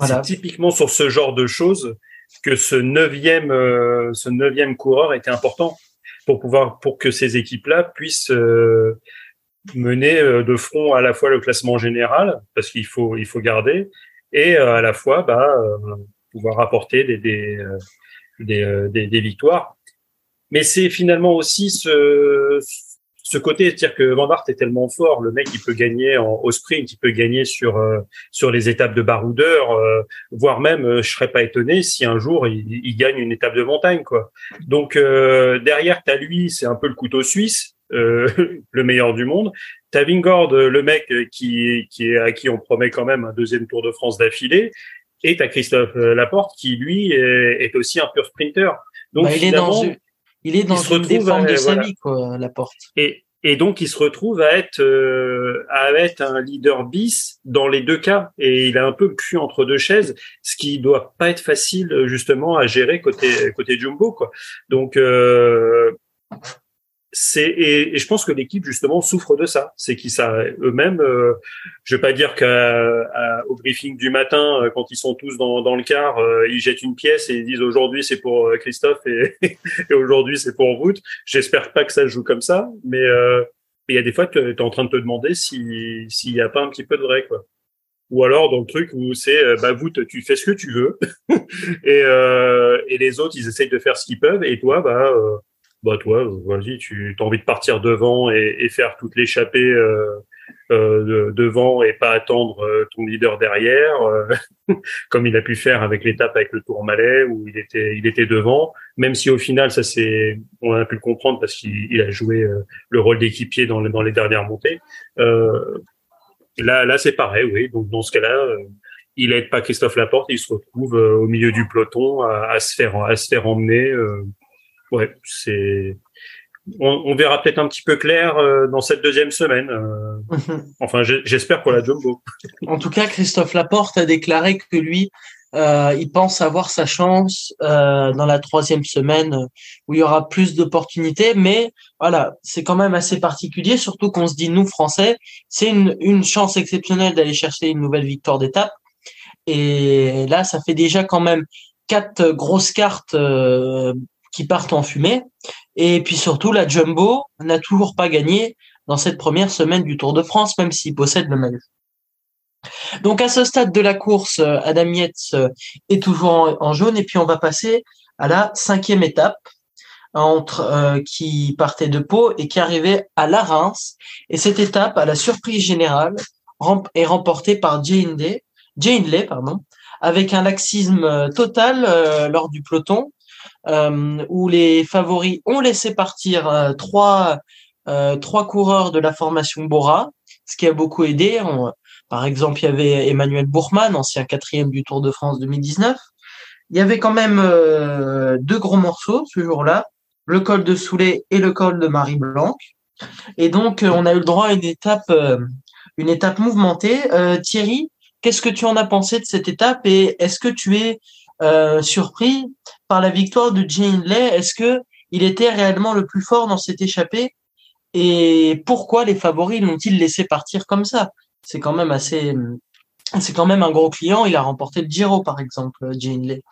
c'est typiquement sur ce genre de choses que ce neuvième, euh, ce neuvième coureur était important pour pouvoir, pour que ces équipes-là puissent euh, mener euh, de front à la fois le classement général, parce qu'il faut, il faut garder, et à la fois bah, pouvoir apporter des, des, des, des, des victoires. Mais c'est finalement aussi ce, ce côté, c'est-à-dire que Van Aert est tellement fort, le mec il peut gagner en, au sprint, il peut gagner sur euh, sur les étapes de baroudeur, euh, voire même, euh, je serais pas étonné si un jour il, il gagne une étape de montagne, quoi. Donc derrière, t'as lui, c'est un peu le couteau suisse, le meilleur du monde. T'as Vingord, le mec qui qui est à qui on promet quand même un deuxième Tour de France d'affilée, et t'as Christophe Laporte qui lui est, aussi un pur sprinter. Donc bah, il est dans il est dans il une des formes de sa vie, quoi, la porte. Et, et donc, il se retrouve à être, euh, à être un leader bis dans les deux cas. Et il a un peu le cul entre deux chaises, ce qui doit pas être facile, justement, à gérer côté, côté Jumbo, quoi. Donc, euh, c'est et, je pense que l'équipe justement souffre de ça, c'est qu'ils ça eux-mêmes. Euh, je vais pas dire qu'au briefing du matin, euh, quand ils sont tous dans, dans le car, euh, ils jettent une pièce et ils disent aujourd'hui c'est pour euh, Christophe et, et aujourd'hui c'est pour vous. J'espère pas que ça joue comme ça, mais il y a des fois que tu es en train de te demander si s'il y a pas un petit peu de vrai quoi. Ou alors dans le truc où c'est bah vous tu fais ce que tu veux et, et les autres ils essayent de faire ce qu'ils peuvent et toi bah bah toi, vas-y, tu as envie de partir devant et, et faire toute l'échappée euh, euh, devant et pas attendre euh, ton leader derrière, euh, comme il a pu faire avec l'étape avec le Tour Malais où il était il était devant, même si au final ça c'est on a pu le comprendre parce qu'il a joué euh, le rôle d'équipier dans, dans les dernières montées. là là c'est pareil, oui. Donc dans ce cas-là il aide pas Christophe Laporte, il se retrouve au milieu du peloton à, à se faire à se faire emmener. Euh, ouais, c'est. On, verra peut-être un petit peu clair euh, dans cette deuxième semaine. Euh. Mhm. enfin, j'espère pour la jumbo. en tout cas, Christophe Laporte a déclaré que lui, euh, il pense avoir sa chance dans la troisième semaine où il y aura plus d'opportunités. Mais voilà, c'est quand même assez particulier, surtout qu'on se dit nous Français, c'est une, une chance exceptionnelle d'aller chercher une nouvelle victoire d'étape. Et là, ça fait déjà quand même quatre grosses cartes qui partent en fumée. Et puis surtout, la Jumbo n'a toujours pas gagné dans cette première semaine du Tour de France, même s'il possède le maillot. Donc à ce stade de la course, Adam Yates est toujours en, jaune et puis on va passer à la cinquième étape entre euh, qui partait de Pau et qui arrivait à la Reims. Et cette étape, à la surprise générale, est remportée par Jane Lay, pardon, avec un laxisme total euh, lors du peloton euh, où les favoris ont laissé partir euh, trois, euh, trois coureurs de la formation Bora, ce qui a beaucoup aidé. par exemple, il y avait Emmanuel Bourman, ancien quatrième du Tour de France 2019. Il y avait quand même deux gros morceaux ce jour-là, le col de Soulet et le col de Marie Blanc. Et donc, on a eu le droit à une étape, une étape mouvementée. Thierry, qu'est-ce que tu en as pensé de cette étape et est-ce que tu es euh, surpris par la victoire de Jane Lay. Est-ce que il était réellement le plus fort dans cette échappée? Et pourquoi les favoris l'ont-ils laissé partir comme ça? C'est quand même assez, c'est quand même un gros client. Il a remporté le Giro, par exemple, Jane Lay.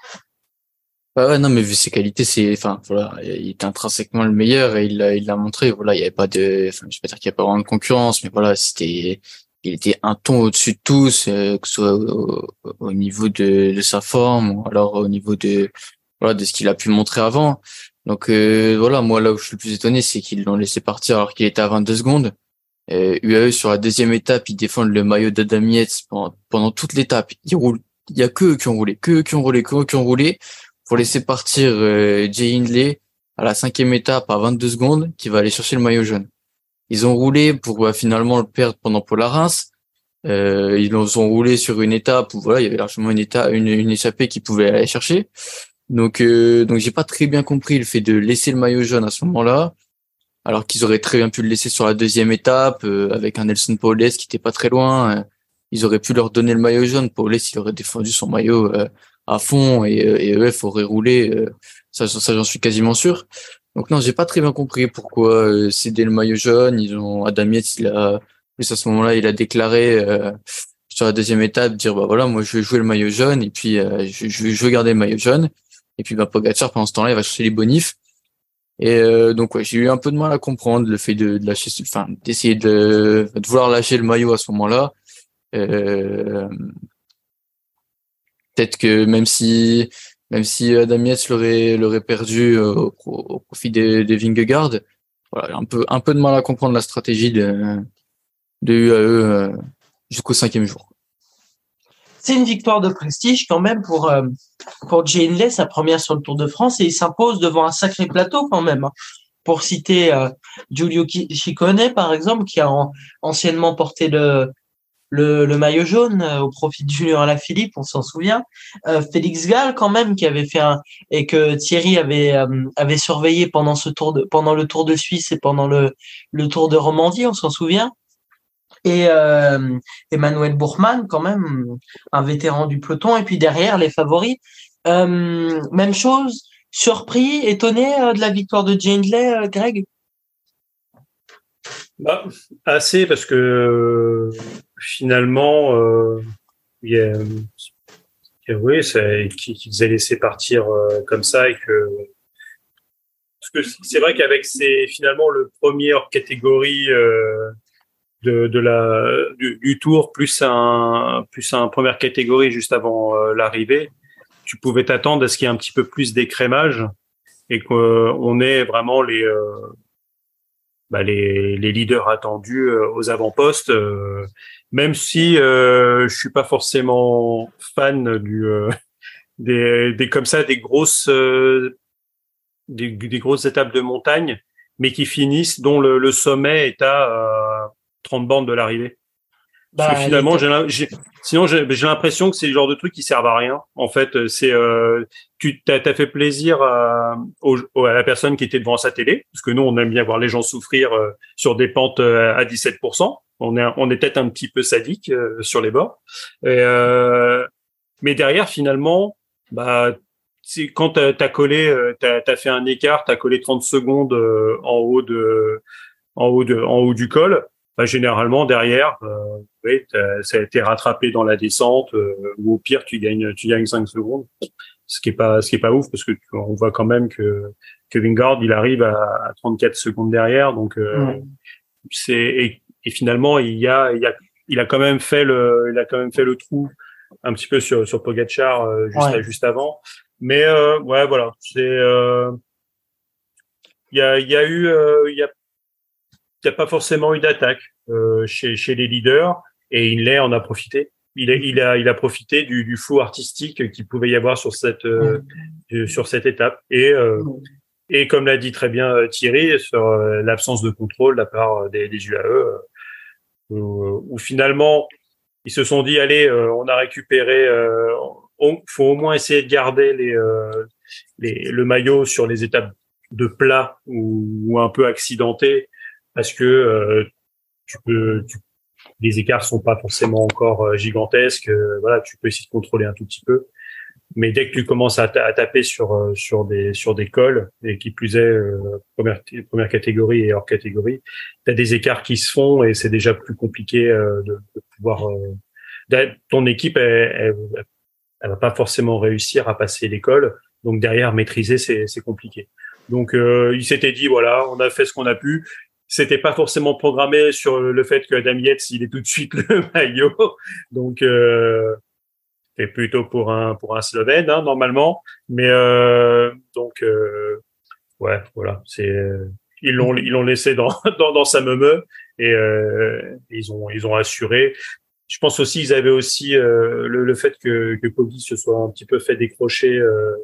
Bah ouais, non, mais vu ses qualités, c'est, enfin, voilà, il est intrinsèquement le meilleur et il l'a, il l'a montré. Voilà, il y avait pas de, enfin, je vais pas dire qu'il y a pas vraiment de concurrence, mais voilà, c'était, il était un ton au-dessus de tous, euh, que ce soit au, niveau de, sa forme ou alors au niveau de voilà de ce qu'il a pu montrer avant. Donc euh, voilà, moi là où je suis le plus étonné, c'est qu'ils l'ont laissé partir alors qu'il était à 22 secondes. Euh, UAE sur la deuxième étape, ils défendent le maillot d'Adam pendant, pendant toute l'étape. Il y a que eux qui ont roulé, que eux qui ont roulé, que eux qui ont roulé pour laisser partir euh, Jay Hindley à la cinquième étape à 22 secondes, qui va aller chercher le maillot jaune. Ils ont roulé pour bah, finalement le perdre pendant Paul Reims. Euh, ils ont roulé sur une étape où voilà, il y avait largement une étape, une, une échappée qui pouvait aller chercher. Donc, euh, donc j'ai pas très bien compris le fait de laisser le maillot jaune à ce moment-là, alors qu'ils auraient très bien pu le laisser sur la deuxième étape euh, avec un Nelson Paules qui était pas très loin. ils auraient pu leur donner le maillot jaune. Paules, il aurait défendu son maillot euh, à fond et, et EF aurait roulé. ça, ça j'en suis quasiment sûr. Donc non, j'ai pas très bien compris pourquoi céder le maillot jaune. Ils ont Adam il a plus à ce moment-là, il a déclaré sur la deuxième étape dire bah voilà, moi je vais jouer le maillot jaune et puis je, je, veux garder le maillot jaune. Et puis bah Pogacar pendant ce temps-là, il va chercher les bonifs. Et euh, donc ouais, j'ai eu un peu de mal à comprendre le fait de, de lâcher, enfin d'essayer de, de, vouloir lâcher le maillot à ce moment-là. Euh, Peut-être que même si même si Adam Yates l'aurait perdu euh, au, profit des, des Vingegaard, voilà, un peu un peu de mal à comprendre la stratégie de de UAE euh, jusqu'au cinquième jour c'est une victoire de prestige quand même pour euh, pour Jane sa première sur le Tour de France, et il s'impose devant un sacré plateau quand même. Hein. Pour citer euh, Giulio Ciccone, par exemple, qui a anciennement porté le, le, maillot jaune euh, au profit de Julien Alaphilippe, on s'en souvient. Félix Gall, quand même, qui avait fait un et que Thierry avait avait surveillé pendant ce tour de pendant le Tour de Suisse et pendant le le Tour de Romandie, on s'en souvient et euh, Emmanuel Bourgman, quand même, un vétéran du peloton. Et puis derrière, les favoris. Euh, même chose, surpris, étonné euh, de la victoire de Jindley, Greg? Bah, Assez, parce que finalement, il y a, oui, qu'ils aient laissé partir comme ça et que parce que c'est vrai qu'avec ces finalement le premier catégorie de, de la du, du, tour plus un plus un première catégorie juste avant euh, l'arrivée, tu pouvais t'attendre à ce qu'il y ait un petit peu plus d'écrémage et qu'on ait vraiment les euh, bah les, les, leaders attendus euh, aux avant-postes. Même si je suis pas forcément fan du des, des comme ça des grosses des, des, grosses étapes de montagne, mais qui finissent dont le, le sommet est à 30 bandes de l'arrivée. Parce que bah, finalement, j'ai, sinon j'ai, l'impression que c'est le genre de truc qui servent à rien. En fait, c'est euh, tu t'as, as fait plaisir à, à, la personne qui était devant sa télé, parce que nous on aime bien voir les gens souffrir euh, sur des pentes euh, à 17%. On est on est peut-être un petit peu sadique euh, sur les bords. Et, mais derrière, finalement, bah quand t'as, as collé, t'as as fait un écart, t'as collé 30 secondes en haut de en haut de en haut du col bah, généralement derrière, euh, oui, ça a été rattrapé dans la descente, euh, ou au pire tu gagnes, tu gagnes 5 secondes, ce qui est pas, ce qui est pas ouf parce que on voit quand même que que Vingard il arrive à, 34 secondes derrière, donc euh, c'est et, finalement il y a, il y a, il a quand même fait le, il a quand même fait le trou un petit peu sur sur Pogacar euh, juste juste avant, mais ouais voilà, c'est il y a, il y a eu, il y a il n'y a pas forcément eu d'attaque euh, chez, chez les leaders. Et Inlay en a profité. Il a, il a, il a profité du, du flou artistique qu'il pouvait y avoir sur cette, euh, sur cette étape. Et, euh, et comme l'a dit très bien euh, Thierry, sur euh, l'absence de contrôle de la part des, des UAE, où, finalement ils se sont dit allez, on a récupéré, il faut au moins essayer de garder les, le maillot sur les étapes de plat ou, un peu accidentées parce que euh, tu peux, les écarts sont pas forcément encore euh, gigantesques. Euh, voilà, tu peux essayer de contrôler un tout petit peu. Mais dès que tu commences à, taper sur sur des sur des cols et qui plus est première première catégorie et hors catégorie, tu as des écarts qui se font et c'est déjà plus compliqué de, de, pouvoir. ton équipe, elle, elle, va pas forcément réussir à passer l'école, donc derrière maîtriser c'est c'est compliqué. Donc il s'était dit voilà, on a fait ce qu'on a pu c'était pas forcément programmé sur le fait que Adam Yates il est tout de suite le maillot donc euh, c'est plutôt pour un pour un Slovène hein, normalement. Mais euh, donc euh, ouais voilà. C'est ils l'ont ils l'ont laissé dans dans, dans sa meumeux et euh, ils ont ils ont assuré. Je pense aussi ils avaient aussi euh, le, le, fait que que Poggi se soit un petit peu fait décrocher euh,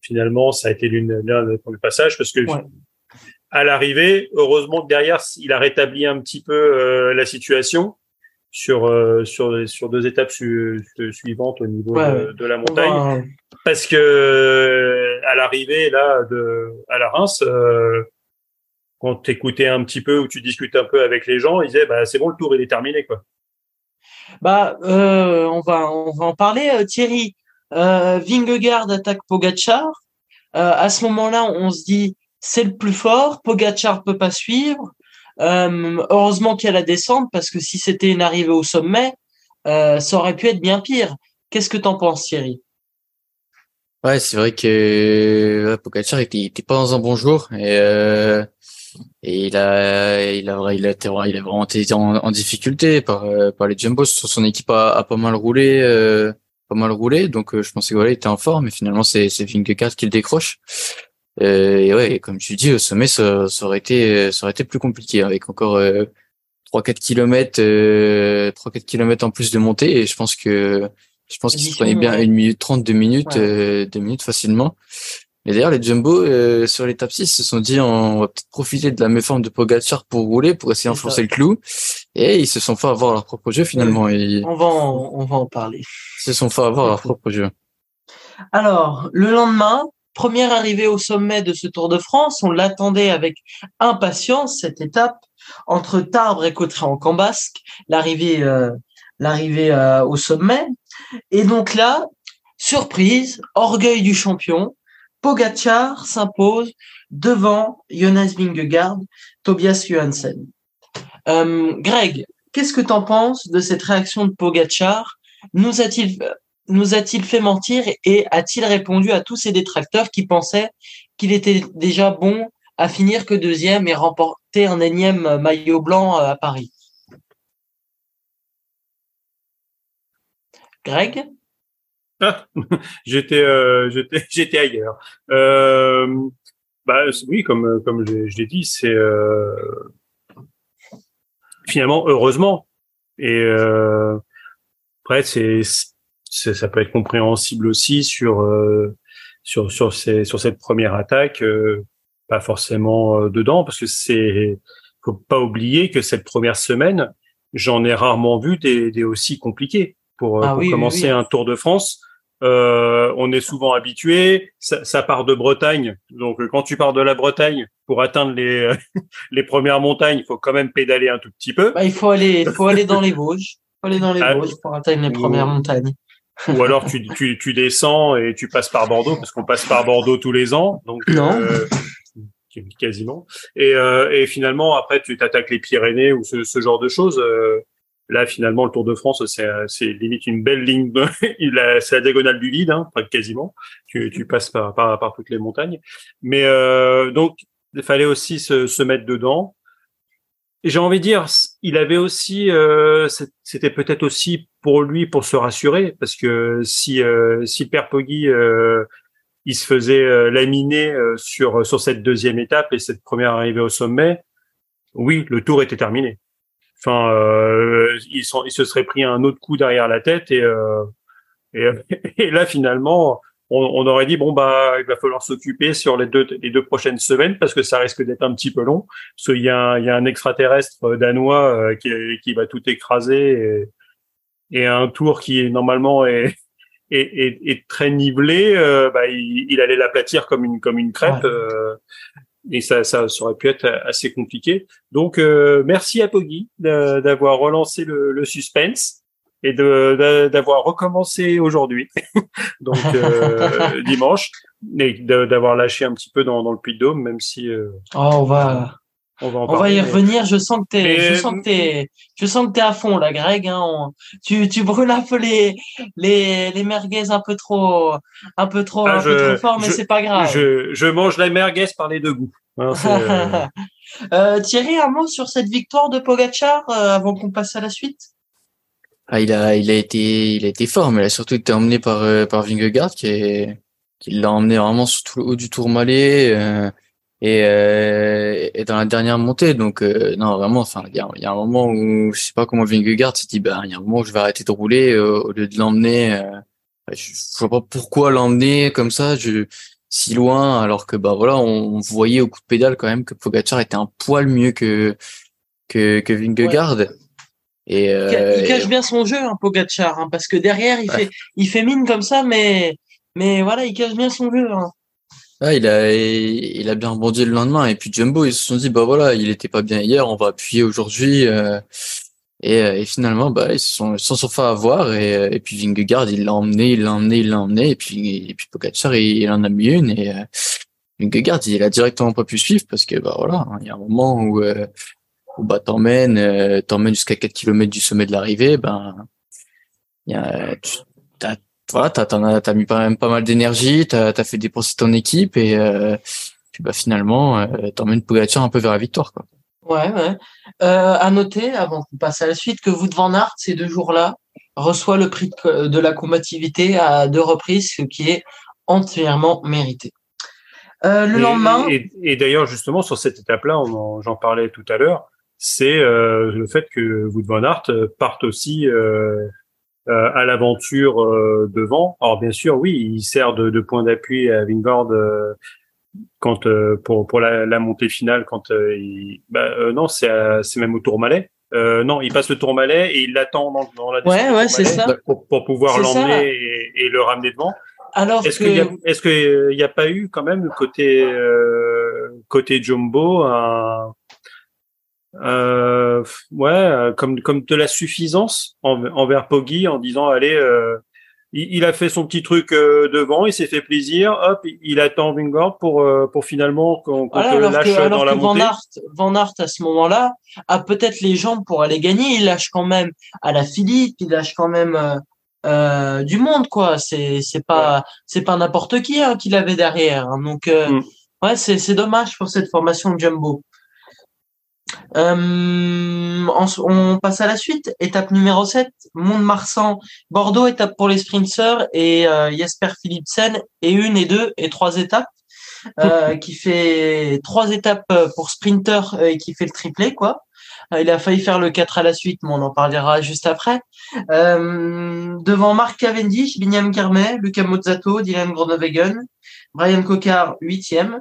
finalement ça a été l'une l'un des premiers passages parce que à l'arrivée. Heureusement que derrière, il a rétabli un petit peu euh, la situation sur euh, sur sur deux étapes suivantes au niveau de, la montagne, parce que à l'arrivée là de à la Reims. Euh, quand t'écoutais un petit peu ou tu discutes un peu avec les gens, ils disaient bah c'est bon le tour il est terminé quoi. Bah on va on va en parler Thierry. Vingegaard attaque Pogacar. à ce moment-là, on se dit c'est le plus fort. Pogacar peut pas suivre. Euh, heureusement qu'il y a la descente parce que si c'était une arrivée au sommet, euh, ça aurait pu être bien pire. Qu'est-ce que t'en penses, Thierry? Ouais, c'est vrai que ouais, Pogacar était, était pas dans un bon jour et, euh, et il a il a vraiment été en, difficulté par euh, par les jumbos. Son équipe a, pas mal roulé, euh, pas mal roulé. Donc euh, je pensais que voilà, il était en forme, mais finalement c'est c'est qui le décroche. Euh, et ouais, comme tu dis, au sommet, ça, ça aurait été ça aurait été plus compliqué avec encore 3-4 kilomètres, 3-4 kilomètres en plus de montée. Et je pense que je pense qu'il se prenait bien une minute trente, deux minutes, deux minutes facilement. Et d'ailleurs, les Jumbo euh, sur l'étape 6 se sont dit on va peut-être profiter de la méforme de Pogacar pour rouler, pour essayer d'enfoncer le clou. Et ils se sont fait avoir leur propre jeu finalement. On va en, on va en parler. Ils se sont fait avoir leur propre jeu. Alors, le lendemain, première arrivée au sommet de ce Tour de France, on l'attendait avec impatience cette étape entre Tarbes et Cotteret en Cambasque, l'arrivée euh, l'arrivée euh, au sommet. Et donc là, surprise, orgueil du champion, Pogacar s'impose devant Jonas Vingegaard, Tobias Johansen. Euh, Greg, qu'est-ce que tu en penses de cette réaction de Pogacar? Nous a-t-il nous a-t-il fait mentir et a-t-il répondu à tous ces détracteurs qui pensaient qu'il était déjà bon à finir que deuxième et remporter un énième maillot blanc à Paris? Greg? Ah, j'étais, euh, j'étais, ailleurs. Euh, bah oui, comme je, l'ai dit, c'est euh, finalement heureusement. Et euh, après, c'est, ça peut être compréhensible aussi sur euh, sur sur ces, sur cette première attaque, euh, pas forcément dedans, parce que c'est faut pas oublier que cette première semaine, j'en ai rarement vu des, des aussi compliqués pour, ah commencer un Tour de France. Euh, on est souvent habitué, ça, ça, part de Bretagne. Donc quand tu pars de la Bretagne pour atteindre les les premières montagnes, il faut quand même pédaler un tout petit peu. Bah, il faut aller, il faut aller dans les Vosges, faut aller dans les ah, Vosges pour atteindre les premières montagnes. Ou alors tu, tu, tu descends et tu passes par Bordeaux parce qu'on passe par Bordeaux tous les ans. Donc non. Euh, quasiment. Et, euh, et finalement après tu t'attaques les Pyrénées ou ce, ce genre de choses. Euh, Là, finalement, le Tour de France, c'est limite une belle ligne. c'est la diagonale du vide, hein, quasiment. Tu, tu passes par, par, par, toutes les montagnes. Mais euh, donc, il fallait aussi se, se mettre dedans. J'ai envie de dire, il avait aussi, euh, c'était peut-être aussi pour lui pour se rassurer, parce que si euh, si Père Poggi euh, il se faisait euh, laminer euh, sur sur cette deuxième étape et cette première arrivée au sommet, oui, le tour était terminé. Enfin, euh, ils se seraient pris un autre coup derrière la tête et, et, et, là finalement, on, on, aurait dit bon bah il va falloir s'occuper sur les deux les deux prochaines semaines parce que ça risque d'être un petit peu long parce qu'il y a un, il y a un extraterrestre danois euh, qui, qui va tout écraser et, et un tour qui normalement est est, est, très nivelé, euh, bah, il, il allait l'aplatir comme une comme une crêpe. Euh, et ça, ça, aurait pu être assez compliqué. Donc, euh, merci à Poggy d'avoir relancé le, le, suspense et d'avoir recommencé aujourd'hui, donc euh, dimanche, et d'avoir lâché un petit peu dans, dans le Puy de Dôme, même si. Euh, oh, on va. On va, on va y revenir. Je sens que t'es, je sens que t'es, je sens que t'es à fond là, Greg. Hein, tu, tu brûles un peu les, les, les merguez un peu trop, un peu trop, ah, un peu trop fort, mais c'est pas grave. Je, je mange la merguez par les deux goûts. Hein, euh. Thierry, un mot sur cette victoire de Pogacar euh, avant qu'on passe à la suite? Ah, il a, il a été, il a été fort, mais il a surtout été emmené par, euh, par Vingegaard qui est, qui l'a emmené vraiment sur tout le haut du Tourmalet et, euh, et dans la dernière montée. Donc euh, non, vraiment, enfin, il y a, y a, un moment où je sais pas comment Vingegaard s'est dit, ben il y a un moment où je vais arrêter de rouler euh, au lieu de l'emmener. Euh, je, je vois pas pourquoi l'emmener comme ça, je, si loin, alors que bah voilà, on, voyait au coup de pédale quand même que Pogacar était un poil mieux que que, que Vingegaard. Et, il cache bien son jeu, hein, Pogacar, hein, parce que derrière il fait il fait mine comme ça, mais mais voilà, il cache bien son jeu. Hein. Ah, il a, il a bien rebondi le lendemain. Et puis Jumbo, ils se sont dit, bah voilà, il était pas bien hier, on va appuyer aujourd'hui. Euh, et, euh, et, finalement, bah, ils se sont, ils sont fait avoir. Et, euh, et puis Vingegaard, il l'a emmené, il l'a emmené, il l'a emmené. Et puis, et puis Pogacar, il, en a mis une. Et, Vingegaard, il a directement pas pu suivre parce que bah voilà, il y a un moment où, euh, où bah t'emmènes, euh, t'emmènes jusqu'à 4 km du sommet de l'arrivée, ben il y a, tu, t'as, voilà, t'as, as, t'as mis quand même pas mal d'énergie, t'as, t'as fait dépenser ton équipe et euh, puis bah finalement euh, t'emmènes Pogacar un peu vers la victoire quoi. Ouais, ouais. Euh, à noter, avant qu'on passe à la suite, que Wout van Aert, ces deux jours-là, reçoit le prix de, de la combativité à deux reprises, ce qui est entièrement mérité. Euh, le Et- lendemain, Et, et d'ailleurs, justement, sur cette étape-là, on en- j'en parlais tout à l'heure, c'est euh, le fait que Wout van Aert euh, parte aussi euh, euh, à l'aventure euh, devant. Alors bien sûr, oui, il sert de, de point d'appui à Vingard euh, quand euh, pour pour la, la montée finale quand il bah, euh, non c'est c'est même au Tourmalet. Euh, non, il passe le Tourmalet et il l'attend dans, dans la Ouais, ouais, c'est ça. pour, pour pouvoir l'emmener et, et le ramener devant. alors Est-ce que qu'il a, est-ce que euh, il y a pas eu quand même côté euh, côté Jumbo un euh, ouais euh, comme comme de la suffisance en- envers Poggi en disant allez euh, il, il a fait son petit truc euh, devant il s'est fait plaisir hop il, attend Vingard pour euh, pour finalement qu'on qu'on Voilà, lâche que, alors dans la que Van montée Aert, Van Aert, à ce moment-là, a peut-être les jambes pour aller gagner. Il lâche quand même à la Philippe, il lâche quand même euh, du monde, quoi. C'est c'est pas c'est pas n'importe qui hein, qu'il avait derrière. hein. Donc euh, Mm. ouais, c'est c'est dommage pour cette formation de Jumbo. Euh, on, on passe à la suite. Étape numéro 7, Mont-de-Marsan, Bordeaux, étape pour les sprinters et euh, Jesper Philipsen et une et deux et trois étapes. euh, qui fait trois étapes euh, pour sprinter euh, et qui fait le triplé quoi. Euh, Il a failli faire le 4 à la suite, mais on en parlera juste après. Euh, devant Marc Cavendish, Binyam Kermay, Luca Mozzato, Dylan Groenewegen, Brian Cocard, huitième.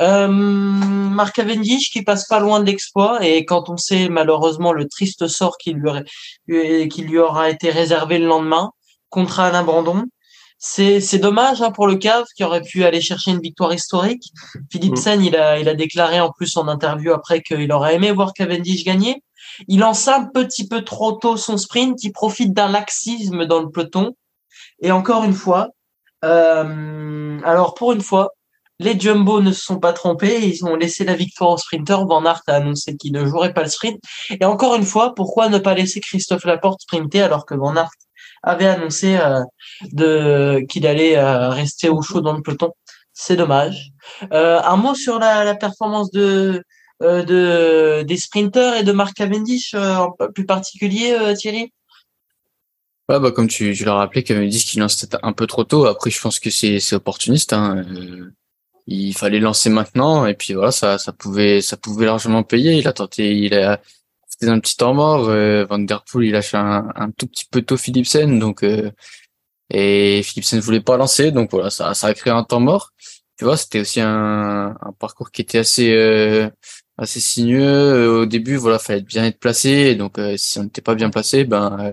Euh, Marc Cavendish qui passe pas loin de l'exploit et quand on sait malheureusement le triste sort qui lui, aurait, euh, qui lui aura été réservé le lendemain contre Alain Brandon, c'est c'est dommage hein, pour le CAV qui aurait pu aller chercher une victoire historique. Philipsen, il a il a déclaré en plus en interview après qu'il aurait aimé voir Cavendish gagner. Il lance un petit peu trop tôt son sprint, il profite d'un laxisme dans le peloton. Et encore une fois, euh, alors pour une fois, les Jumbo ne se sont pas trompés, ils ont laissé la victoire au sprinter. Van Aert a annoncé qu'il ne jouerait pas le sprint. Et encore une fois, pourquoi ne pas laisser Christophe Laporte sprinter alors que Van Aert avait annoncé euh, de qu'il allait euh, rester au chaud dans le peloton? C'est dommage. Euh, un mot sur la, la performance de, euh, de des sprinters et de Mark Cavendish euh, en plus particulier, euh, Thierry? Ouais, bah, comme tu, tu l'as rappelé, Cavendish qui lance peut-être un peu trop tôt. Après, je pense que c'est, c'est opportuniste. Hein. Il fallait lancer maintenant et puis voilà, ça, ça pouvait, ça pouvait largement payer. Il a tenté, il a fait un petit temps mort. Euh, Van Der Poel, il lâche un, un tout petit peu tôt Philipsen, donc euh, et Philipsen voulait pas lancer, donc voilà, ça, ça a créé un temps mort. Tu vois, c'était aussi un, un parcours qui était assez, euh, assez sinueux. Au début, voilà, fallait bien être placé. Donc, euh, si on n'était pas bien placé, ben euh,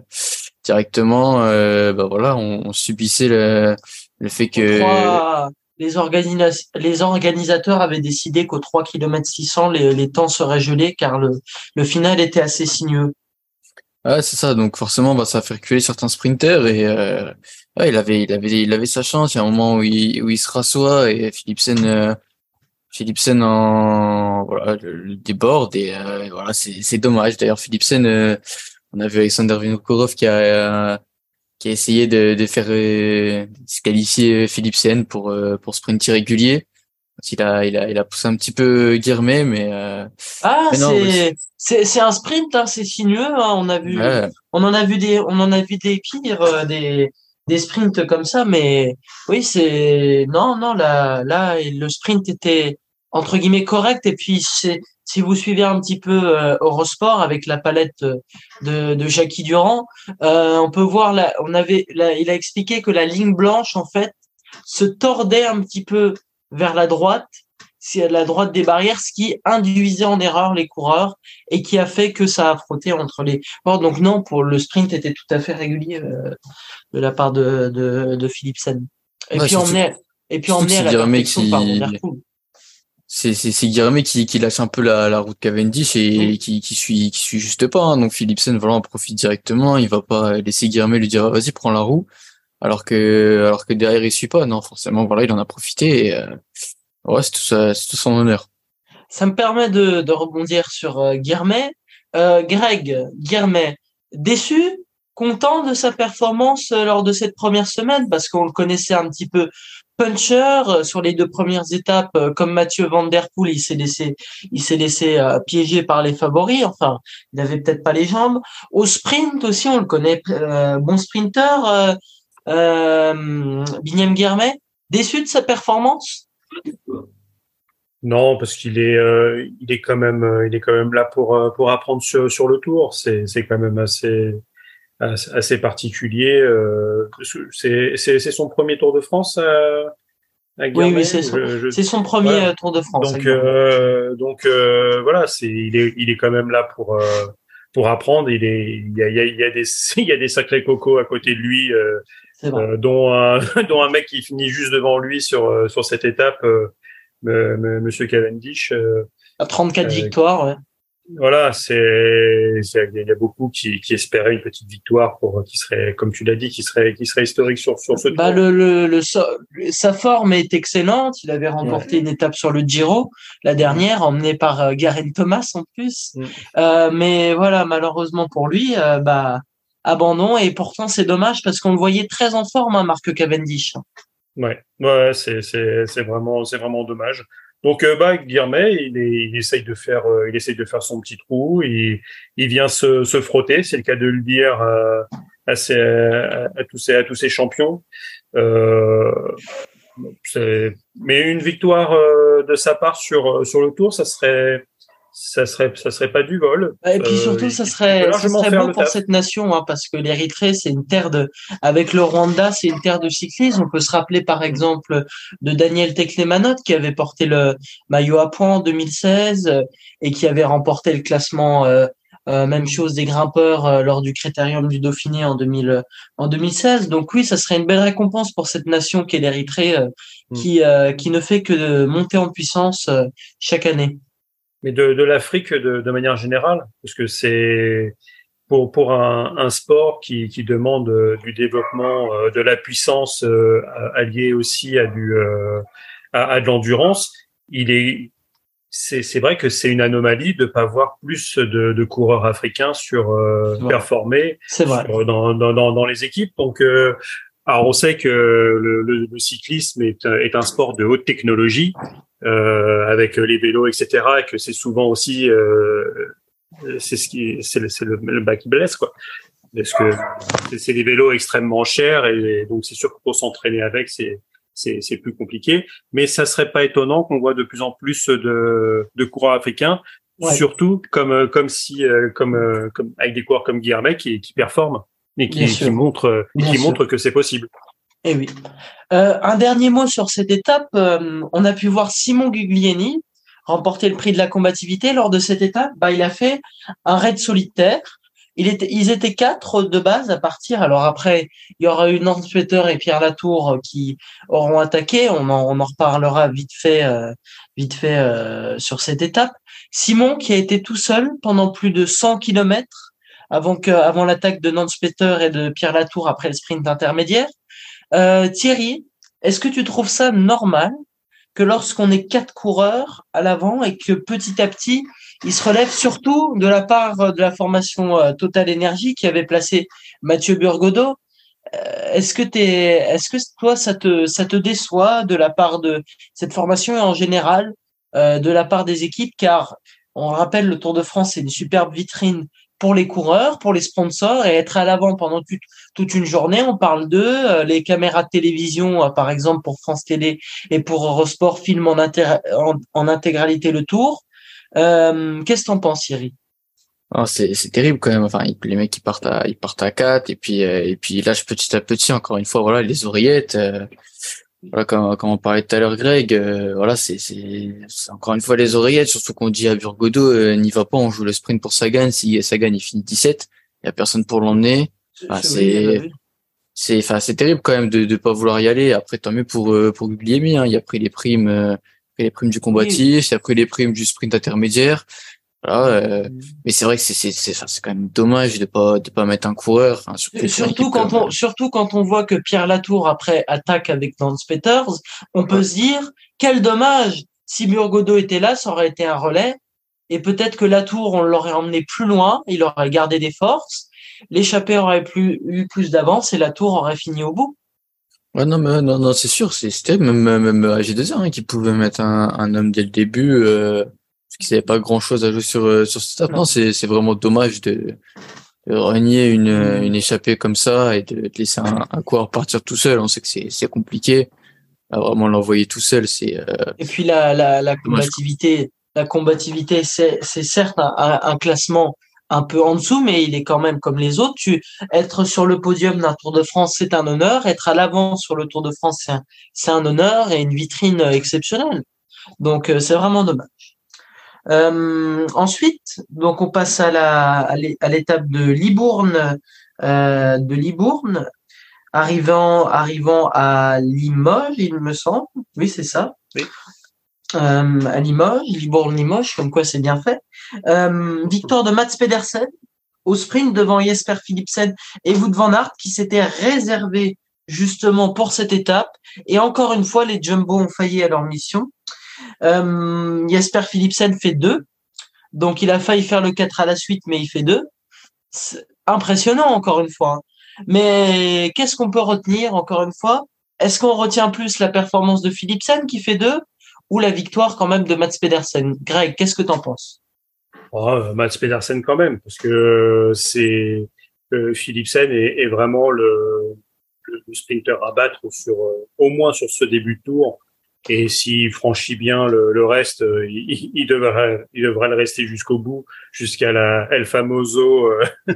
directement, euh, ben voilà, on, on subissait le, le fait que. Les, organisa- les organisateurs avaient décidé qu'au 3 km 600, les, les temps seraient gelés car le, le final était assez sinueux. Ouais, c'est ça. Donc forcément, bah, ça a fait reculer certains sprinters et euh, ouais, il avait, il avait, il avait sa chance. Il y a un moment où il, où il se rassoit et Philipsen, euh, Philipsen en voilà, déborde et euh, voilà, c'est, c'est dommage. D'ailleurs, Philipsen, euh, on a vu Alexander Vinokourov qui a, euh, qui a essayé de, de faire euh, disqualifier Philipsen pour euh, pour sprint irrégulier. Il a, il a, il a poussé un petit peu Guillermet, mais euh, Ah, c'est c'est c'est un sprint, hein, c'est sinueux. Hein, on a vu, ouais, on en a vu des, on en a vu des pires, euh, des des sprints comme ça, mais oui, c'est non, non, là, là, le sprint était entre guillemets correct. Et puis, c'est si vous suivez un petit peu euh, Eurosport avec la palette euh, de, de Jackie Durand, euh, on peut voir là, on avait, là, il a expliqué que la ligne blanche en fait se tordait un petit peu vers la droite, c'est la droite des barrières, ce qui induisait en erreur les coureurs et qui a fait que ça a frotté entre les bords. Donc non, pour le sprint était tout à fait régulier euh, de la part de de, de Philipsen. Et Ouais, puis surtout- emmené et puis emmené que à la qui- par. C'est c'est c'est Guillermet qui qui lâche un peu la la route Cavendish et qui qui suit qui suit juste pas hein. donc Philipsen voilà en profite directement il va pas laisser Guillermet lui dire vas-y prends la roue alors que alors que derrière il suit pas non forcément voilà il en a profité et, euh, Ouais, c'est tout ça, c'est tout son honneur. Ça me permet de, de rebondir sur euh. Euh, Greg Guirmet, déçu, content de sa performance euh, lors de cette première semaine? Parce qu'on le connaissait un petit peu euh, sur les deux premières étapes comme Mathieu Van Der Poel il s'est laissé il s'est laissé piéger par les favoris enfin il avait peut-être pas les jambes au sprint aussi on le connaît bon sprinter euh, euh, Guermet déçu de sa performance? Non, parce qu'il est, euh, il est quand même, euh, il est quand même là pour euh, pour apprendre sur, sur le tour. C'est c'est quand même assez assez particulier. c'est c'est son premier Tour de France. À, oui, oui, c'est son, c'est son premier Tour de France. Donc donc voilà, c'est il est il est quand même là pour pour apprendre. Il est il y a il y a, il y a des il y a des sacrés cocos à côté de lui. dont un dont un mec qui finit juste devant lui sur sur cette étape Monsieur Cavendish. Euh, à 34 euh, victoires, ouais. Voilà, c'est il y a beaucoup qui, qui espéraient une petite victoire pour qui serait, comme tu l'as dit, qui serait qui serait historique sur sur ce bah, Le, le, le, sa forme est excellente. Il avait remporté une étape sur le Giro la dernière, emmené par euh, Garen Thomas en plus. Mm. Euh, mais voilà, malheureusement pour lui, euh, bah abandon. Et pourtant c'est dommage parce qu'on le voyait très en forme, hein, Marc Cavendish. Ouais, ouais, c'est c'est c'est vraiment c'est vraiment dommage. Donc euh, bah Guillermet, il, est, il essaye de faire euh, il essaye de faire son petit trou, il il vient se, se frotter, c'est le cas de le dire euh, à, ses, à, tous ces à tous ces champions. Euh, mais une victoire de sa part sur sur le tour, ça serait ça serait ça serait pas du vol. Et puis surtout, ça serait, ça serait beau pour cette nation, hein, parce que l'Érythrée, c'est une terre de, avec le Rwanda, c'est une terre de cyclisme. On peut se rappeler par exemple de Daniel Teklemanot qui avait porté le maillot à points en 2016 euh, et qui avait remporté le classement. Euh, euh, même chose des grimpeurs euh, lors du Critérium du Dauphiné en, 2000, en 2016. Donc oui, ça serait une belle récompense pour cette nation qu'est l'Érythrée, mm. qui, qui ne fait que monter en puissance chaque année mais de, de l'Afrique de, de, manière générale, parce que c'est pour, pour un, un, sport qui, qui demande euh, du développement, euh, de la puissance euh, alliée aussi à du à, à de l'endurance, il est c'est vrai que c'est une anomalie de pas voir plus de, de coureurs africains sur euh, performer sur, dans, dans, dans, les équipes. Donc, euh, alors on sait que le, le, le cyclisme est, est, un sport de haute technologie, avec les vélos, etc. Et que c'est souvent aussi euh, c'est ce qui c'est le, le, le, bas qui blesse quoi. Parce que c'est des vélos extrêmement chers et donc c'est sûr que pour s'entraîner avec c'est c'est plus compliqué. Mais ça serait pas étonnant qu'on voit de plus en plus de de coureurs africains. Surtout comme comme si euh, comme comme avec des coureurs comme Guillermet qui qui performent et qui, qui montrent qui montrent que c'est possible. Eh oui. Euh, un dernier mot sur cette étape. Euh, on a pu voir Simon Guglielmi remporter le prix de la combativité lors de cette étape. Bah, il a fait un raid solitaire. Il était, ils étaient quatre de base à partir. Alors après, il y aura eu Nance Peter et Pierre Latour qui auront attaqué. On en, on en reparlera vite fait, euh, vite fait euh, sur cette étape. Simon qui a été tout seul pendant plus de 100 kilomètres avant que, l'attaque de Nance Peter et de Pierre Latour après le sprint intermédiaire. Euh, Thierry, est-ce que tu trouves ça normal que lorsqu'on est quatre coureurs à l'avant et que petit à petit, ils se relèvent surtout de la part de la formation euh, Total Énergie qui avait placé Mathieu Burgodeau. Euh, est-ce que t'es, est-ce que toi ça te ça te déçoit de la part de cette formation et en général de la part des équipes? Car on rappelle le Tour de France c'est une superbe vitrine pour les coureurs, pour les sponsors et être à l'avant pendant toute une journée. On parle d'eux. Euh, les caméras de télévision, euh, par exemple, pour France Télé et pour Eurosport, filment en, en, intégralité le tour. Euh, Qu'est-ce que t'en penses, Cyril oh, c'est terrible quand même. Enfin, les mecs ils partent à ils partent à quatre et puis et puis lâchent petit à petit. Encore une fois, voilà les oreillettes voilà, comme, comme on parlait tout à l'heure, Greg, euh, voilà, c'est, c'est, encore une fois les oreillettes, surtout qu'on dit à Burgodo, euh, n'y va pas, on joue le sprint pour Sagan, si Sagan il finit 17, il y a personne pour l'emmener. c'est, c'est, enfin, c'est terrible quand même de, de pas vouloir y aller. Après, tant mieux pour, euh, pour Guglielmi, hein, il a pris les primes, les primes du combatif, il a pris les primes du sprint intermédiaire. Voilà, mais c'est vrai que c'est c'est c'est quand même dommage de pas de pas mettre un coureur. surtout, surtout quand on surtout quand on voit que Pierre Latour après attaque avec Lance Peters, on peut se dire quel dommage. Si Burgodo était là, ça aurait été un relais et peut-être que Latour on l'aurait emmené plus loin, il aurait gardé des forces, l'échappée aurait plus eu plus d'avance et Latour aurait fini au bout. Ouais, non, mais non, non, c'est sûr, c'était même, même à G2R hein, qui pouvait mettre un, un homme dès le début. Euh parce qu'ils n'avaient pas grand chose à jouer sur euh, sur ce Non, c'est c'est vraiment dommage de, de renier une une échappée comme ça et de, laisser un, un coureur partir tout seul. On sait que c'est c'est compliqué. À vraiment l'envoyer tout seul, c'est. Euh, et puis la la, la combativité, la combativité, c'est c'est certes un, un classement un peu en dessous, mais il est quand même comme les autres. Tu être sur le podium d'un Tour de France, c'est un honneur. Être à l'avant sur le Tour de France, c'est un, un honneur et une vitrine exceptionnelle. Donc euh, c'est vraiment dommage. Euh, ensuite, donc on passe à la à l'étape de Libourne, euh, de Libourne, arrivant arrivant à Limoges, il me semble. Oui, c'est ça. Oui. Euh, à Limoges, Libourne, Limoges, comme quoi c'est bien fait. Euh, victoire de Mats Pedersen au sprint devant Jesper Philipsen et Wout van Aert qui s'était réservé justement pour cette étape. Et encore une fois, les Jumbo ont failli à leur mission. Euh, Jesper Philipsen fait deux. Donc il a failli faire le 4 à la suite, mais il fait deux. Impressionnant encore une fois. Mais qu'est-ce qu'on peut retenir encore une fois? Est-ce qu'on retient plus la performance de Philipsen qui fait deux ou la victoire quand même de Mats Pedersen? Greg, qu'est-ce que tu en penses? Oh, Mats Pedersen quand même, parce que c'est euh, Philipsen est, vraiment le, sprinter à battre euh, au moins sur ce début de tour et s'il franchit bien le, le reste, euh, il, il, devrait, il devrait le rester jusqu'au bout, jusqu'à la El Famoso euh,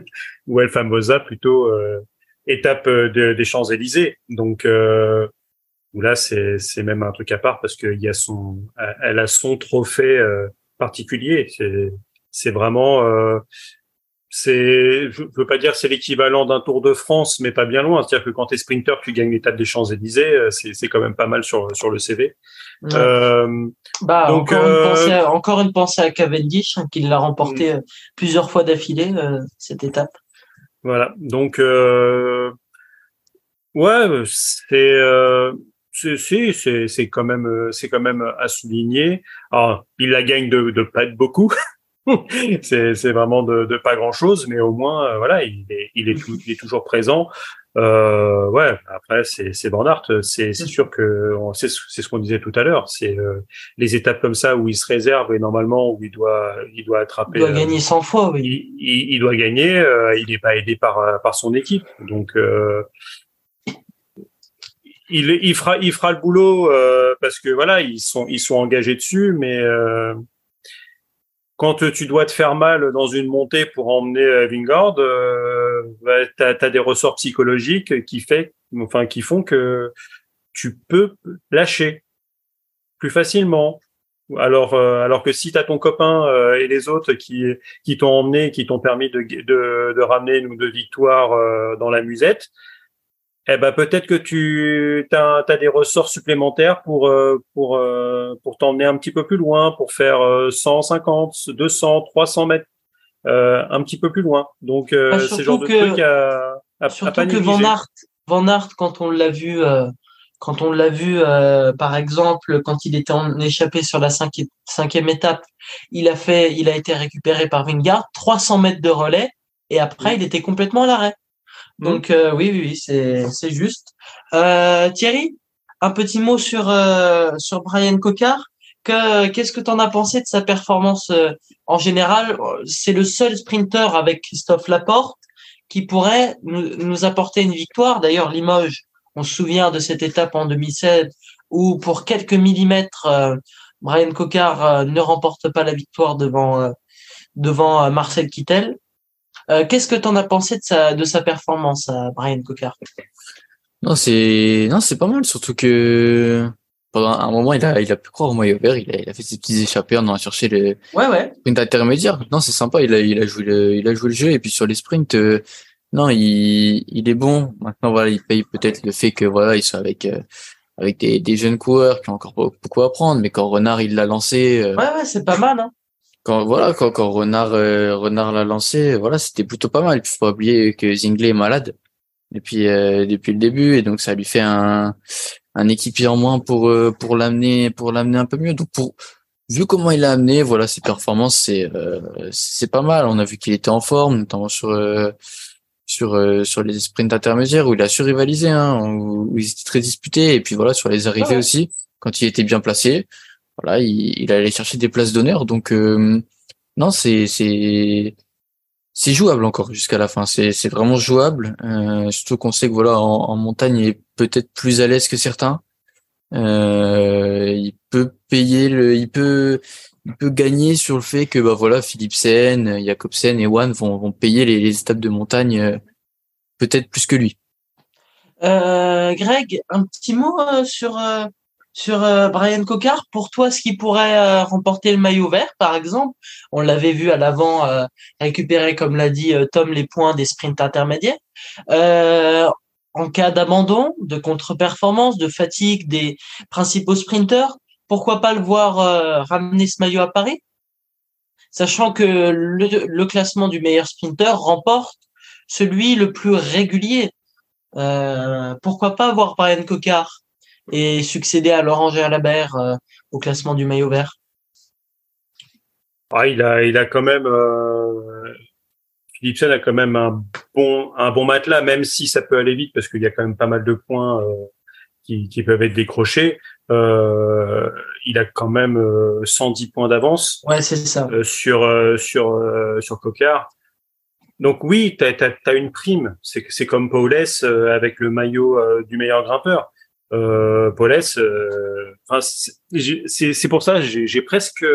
ou El Famosa plutôt euh, étape des Champs-Élysées. Donc là, c'est c'est même un truc à part parce qu'il y a son, elle a son trophée particulier. C'est c'est vraiment c'est, je veux pas dire c'est l'équivalent d'un Tour de France, mais pas bien loin. C'est-à-dire que quand tu es sprinter, tu gagnes l'étape des Champs-Élysées, euh, c'est, c'est quand même pas mal sur, sur le CV. Euh, bah, donc, encore, une euh, pensée à, encore une pensée à Cavendish, hein, qui l'a remporté mm. plusieurs fois d'affilée, cette étape. Voilà. Donc, euh, ouais, c'est, c'est, c'est, c'est quand même, c'est quand même à souligner. Alors, il la gagne de, de pas être beaucoup. c'est vraiment de, de, pas grand chose, mais au moins euh, voilà, il est, il est, il est toujours présent. Euh, ouais, après c'est Van c'est sûr que c'est ce qu'on disait tout à l'heure, c'est euh, les étapes comme ça où il se réserve et normalement où il doit il doit attraper. Il doit gagner 100 fois, oui. Il, il, doit gagner, il n'est pas aidé par par son équipe, donc. il, il fera il fera le boulot parce que voilà ils sont ils sont engagés dessus mais quand tu dois te faire mal dans une montée pour emmener euh, Vingard, euh, bah, tu as, des ressorts psychologiques qui, font que tu peux lâcher plus facilement. Alors, euh, alors que si tu as ton copain euh, et les autres qui, qui t'ont emmené, qui t'ont permis de, de, de, ramener une ou deux victoires dans la musette, eh ben peut-être que tu as, as, des ressorts supplémentaires pour euh, pour euh, pour t'emmener un petit peu plus loin, pour faire 150, 200, 300 mètres, euh, un petit peu plus loin. Donc ah, c'est genre de truc à, à, surtout que Van Aert, Van Aert quand on l'a vu quand on l'a vu par exemple quand il était en échappé sur la cinquième, cinquième étape, il a fait il a été récupéré par Vingard, 300 mètres de relais et après il était complètement à l'arrêt. Donc euh, oui, oui, oui, c'est c'est juste. Euh, Thierry, un petit mot sur euh, sur Brian Cocard. Que qu'est-ce que tu en as pensé de sa performance euh, en général? C'est le seul sprinter avec Christophe Laporte qui pourrait nous, nous apporter une victoire. D'ailleurs, Limoges, on se souvient de cette étape en 2016 où pour quelques millimètres, Brian Cocard ne remporte pas la victoire devant devant Marcel Kittel. Euh, qu'est-ce que tu en as pensé de sa, de sa performance à Brian Cocard Non, c'est non, c'est pas mal, surtout que pendant un moment, il a, il a pu croire au maillot vert, il a, il a fait ses petits échappés en allant chercher le ouais, ouais. sprint intermédiaire. Non, c'est sympa, il a, il a joué le, il a joué le jeu et puis sur les sprints, euh, non, il, il est bon. Maintenant, voilà, il paye peut-être le fait que voilà, ils sont avec euh, avec des, des jeunes coureurs qui ont encore beaucoup à apprendre, mais quand Renard il l'a lancé. ouais, ouais, c'est pas mal. Hein quand voilà quand, quand Renard Renard l'a lancé, voilà, c'était plutôt pas mal. Il faut pas oublier que Zingley est malade depuis depuis le début et donc ça lui fait un un équipier en moins pour pour l'amener pour l'amener un peu mieux. Donc pour vu comment il a amené, voilà, ses performances, c'est euh, c'est pas mal. On a vu qu'il était en forme, notamment sur euh, sur euh, sur les sprints intermédiaires où il a su rivaliser, hein, où, où ils étaient très disputés. Et puis voilà, sur les arrivées aussi, quand il était bien placé, voilà, il, il allait chercher des places d'honneur. Donc non, c'est c'est jouable encore jusqu'à la fin. C'est c'est vraiment jouable. surtout qu'on sait que voilà, en, montagne, il est peut-être plus à l'aise que certains. Euh, il peut payer le, il peut, il peut gagner sur le fait que bah voilà, Philipsen, Jacobsen et Wan vont, vont payer les, étapes de montagne euh, peut-être plus que lui. Euh, Greg, un petit mot euh, sur sur Brian Cocard. Pour toi, ce qui pourrait remporter le maillot vert, par exemple, on l'avait vu à l'avant récupérer, comme l'a dit Tom, les points des sprints intermédiaires en cas d'abandon, de contre-performance, de fatigue des principaux sprinteurs, pourquoi pas le voir euh, ramener ce maillot à Paris? Sachant que le, classement du meilleur sprinter remporte celui le plus régulier. Euh, pourquoi pas voir Brian Cocard? Et succéder à Laurent Gerlabert euh, au classement du maillot vert ah, il a, il a quand même Philipsen a quand même un bon un bon matelas, même si ça peut aller vite parce qu'il y a quand même pas mal de points euh, qui, qui, peuvent être décrochés. Euh, il a quand même 110 euh, points d'avance. Ouais, c'est ça. Euh, sur sur sur Cocard. Donc oui, tu as, une prime. C'est c'est comme Paulès avec le maillot du meilleur grimpeur. Euh, Paulès, c'est pour ça j'ai presque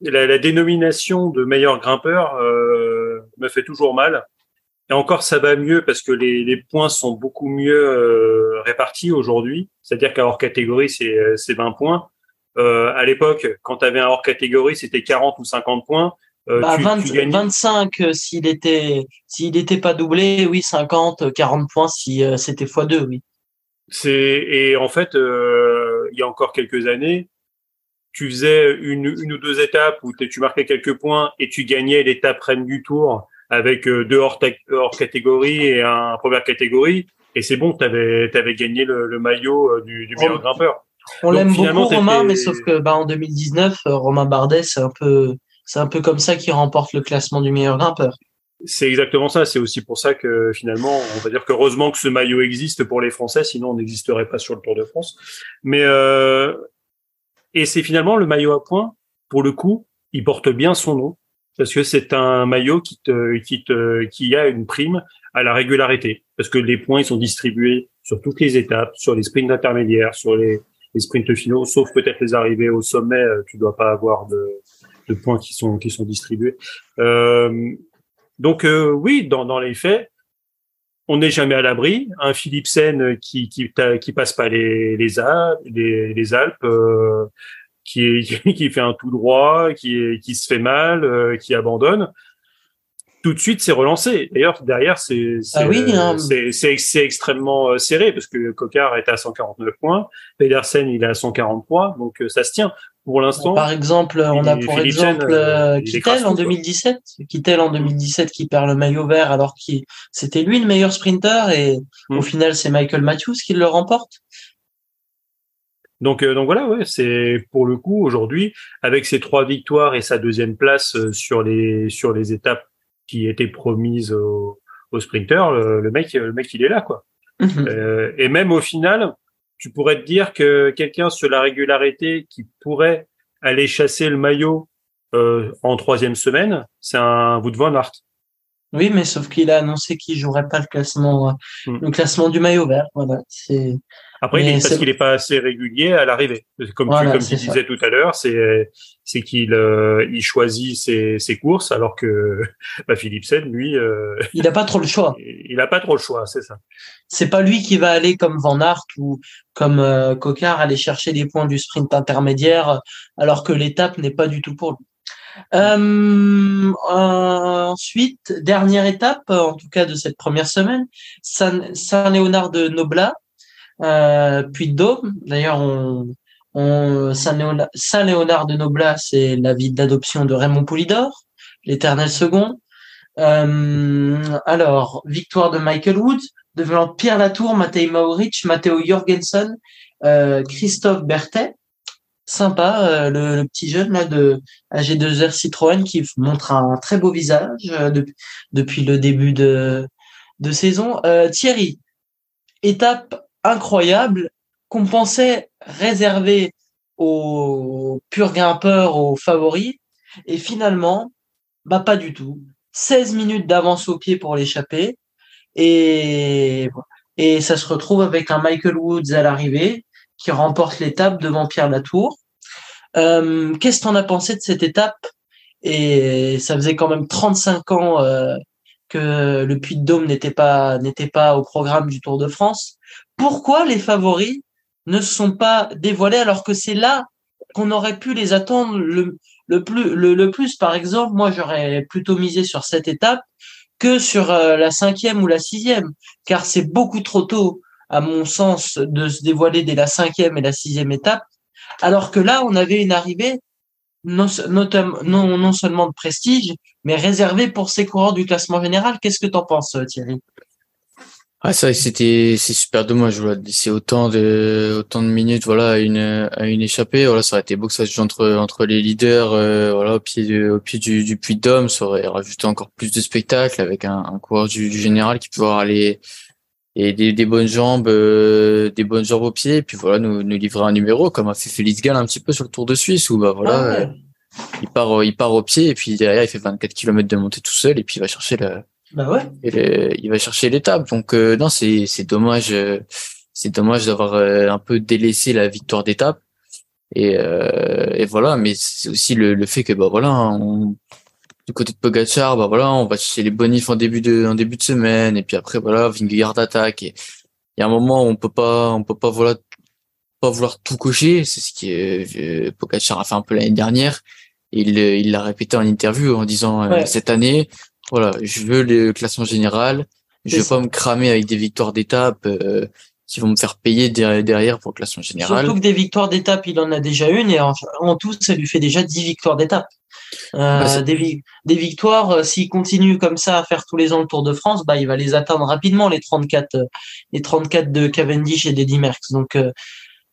la, la, dénomination de meilleur grimpeur euh, me fait toujours mal. Et encore, ça va mieux parce que les, les points sont beaucoup mieux euh, répartis aujourd'hui. C'est-à-dire qu'à hors catégorie, c'est 20 points. Euh, à l'époque, quand tu avais un hors catégorie, c'était 40 ou 50 points. Euh, bah, 25 euh, s'il était s'il n'était pas doublé, oui, 50, 40 points si c'était x2, oui. C'est et en fait, il y a encore quelques années, tu faisais une, une ou deux étapes où tu marquais quelques points et tu gagnais l'étape reine du tour avec euh, deux hors, hors catégorie et un première catégorie. Et c'est bon, tu avais, avais, gagné le, le maillot euh, du, du meilleur grimpeur. On l'aime beaucoup Romain, mais sauf que bah, en 2019, euh, Romain Bardet, c'est un peu c'est un peu comme ça qu'il remporte le classement du meilleur grimpeur. C'est exactement ça. C'est aussi pour ça que finalement, on va dire qu'heureusement que ce maillot existe pour les Français, sinon on n'existerait pas sur le Tour de France. Mais euh, et c'est finalement le maillot à points, pour le coup, il porte bien son nom, parce que c'est un maillot qui te, qui te, qui a une prime à la régularité, parce que les points ils sont distribués sur toutes les étapes, sur les sprints intermédiaires, sur les, sprints finaux, sauf peut-être les arrivées au sommet, euh, tu dois pas avoir de, de points qui sont qui sont distribués. Euh, donc euh, oui, dans, dans les faits, on n'est jamais à l'abri. Un Philipsen qui qui, qui passe pas les les Alpes, les, Alpes euh, qui, qui fait un tout droit, qui qui se fait mal, euh, qui abandonne. Tout de suite, c'est relancé. D'ailleurs, derrière, c'est c'est ah hein. extrêmement serré parce que Cocard est à 149 points, Pedersen il est à 143, donc ça se tient pour l'instant. Par exemple, on a pour exemple euh, Kittel en 2017, Kittel en 2017 qui perd le maillot vert alors que c'était lui le meilleur sprinter et au hmm. final c'est Michael Matthews qui le remporte. Donc, euh, donc voilà, ouais, c'est pour le coup aujourd'hui avec ses trois victoires et sa deuxième place euh, sur les sur les étapes qui étaient promises aux, aux sprinters, le, mec, le mec, il est là quoi. Mhm. et même au final, tu pourrais te dire que quelqu'un sur la régularité qui pourrait aller chasser le maillot euh, en troisième semaine, c'est un Wood van Aert. Oui, mais sauf qu'il a annoncé qu'il jouerait pas le classement, euh, hmm. le classement du maillot vert. Voilà, c'est après, il est, parce qu'il n'est pas assez régulier à l'arrivée. Comme tu, comme tu disais tout à l'heure, c'est c'est qu'il euh, il choisit ses, ses courses alors que bah, Philipsen, lui, euh, il n'a pas trop le choix. Il n'a pas trop le choix, c'est ça. C'est pas lui qui va aller comme Van Aert ou comme euh, Cocard aller chercher des points du sprint intermédiaire alors que l'étape n'est pas du tout pour lui. Euh, ensuite, dernière étape, en tout cas de cette première semaine, Saint-Léonard de Noblat, euh, puis Dôme. D'ailleurs, on, Saint-Léonard de Noblat, c'est la ville d'adoption de Raymond Poulidor, l'éternel second. Euh, alors, victoire de Michael Woods, devant Pierre Latour, Matej Mauric, Matteo Jorgensen, euh, Christophe Berthet. Sympa, euh, le, petit jeune là de AG2R Citroën qui montre un très beau visage depuis le début de, saison. Thierry, étape incroyable qu'on pensait réservée aux purs grimpeurs, aux favoris. Et finalement, bah pas du tout. 16 minutes d'avance au pied pour l'échapper. Et, et ça se retrouve avec un Michael Woods à l'arrivée qui remporte l'étape devant Pierre Latour. Euh, Qu'est-ce que pensé de cette étape? Et ça faisait quand même 35 ans euh, que le Puy de Dôme n'était pas n'était pas au programme du Tour de France. Pourquoi les favoris ne sont pas dévoilés alors que c'est là qu'on aurait pu les attendre le, le plus le, plus? Par exemple moi j'aurais plutôt misé sur cette étape que sur euh, la cinquième ou la sixième car c'est beaucoup trop tôt à mon sens de se dévoiler dès la cinquième et la sixième étape alors que là on avait une arrivée non, non, seulement de prestige mais réservée pour ces coureurs du classement général qu'est-ce que tu en penses Thierry? Ah, ça, c'était, c'est super dommage, voilà. C'est autant de, autant de minutes, voilà, à une, à une échappée. Voilà, ça aurait été beau que ça se joue entre, entre les leaders, euh, voilà, au pied, au pied du, du puits d'homme. Ça aurait rajouté encore plus de spectacle avec un, un coureur du, général qui peut les, et des, des bonnes jambes, euh, des bonnes jambes au pied. Et puis voilà, nous, nous livrer un numéro comme a fait Félix Gall un petit peu sur le Tour de Suisse où, bah voilà, euh, il part, il part au pied et puis derrière, il fait 24 km de montée tout seul et puis il va chercher le, bah ouais. il va chercher l'étape. Donc euh, non, c'est c'est dommage, euh, c'est dommage d'avoir euh, un peu délaissé la victoire d'étape. Et, et voilà, mais c'est aussi le, le fait que bah voilà, on, du côté de Pogacar, bah voilà, on va chercher les bonifs en début de en début de semaine, et puis après voilà, Vingegaard attaque. Et il y a un moment où on peut pas, on peut pas voilà, pas vouloir tout cocher. C'est ce qui est Pogacar a fait un peu l'année dernière. il il l'a répété en interview en disant cette année voilà, je veux le classement général. Je veux pas me cramer avec des victoires d'étape euh, qui vont me faire payer derrière pour le classement général. Surtout que des victoires d'étape, il en a déjà une et en, tout, ça lui fait déjà 10 victoires d'étape. Euh, bah, des, des, victoires, euh, s'il continue comme ça à faire tous les ans le Tour de France, bah, il va les atteindre rapidement, les 34, euh, les 34 de Cavendish et d'Eddy Merckx. Donc, euh,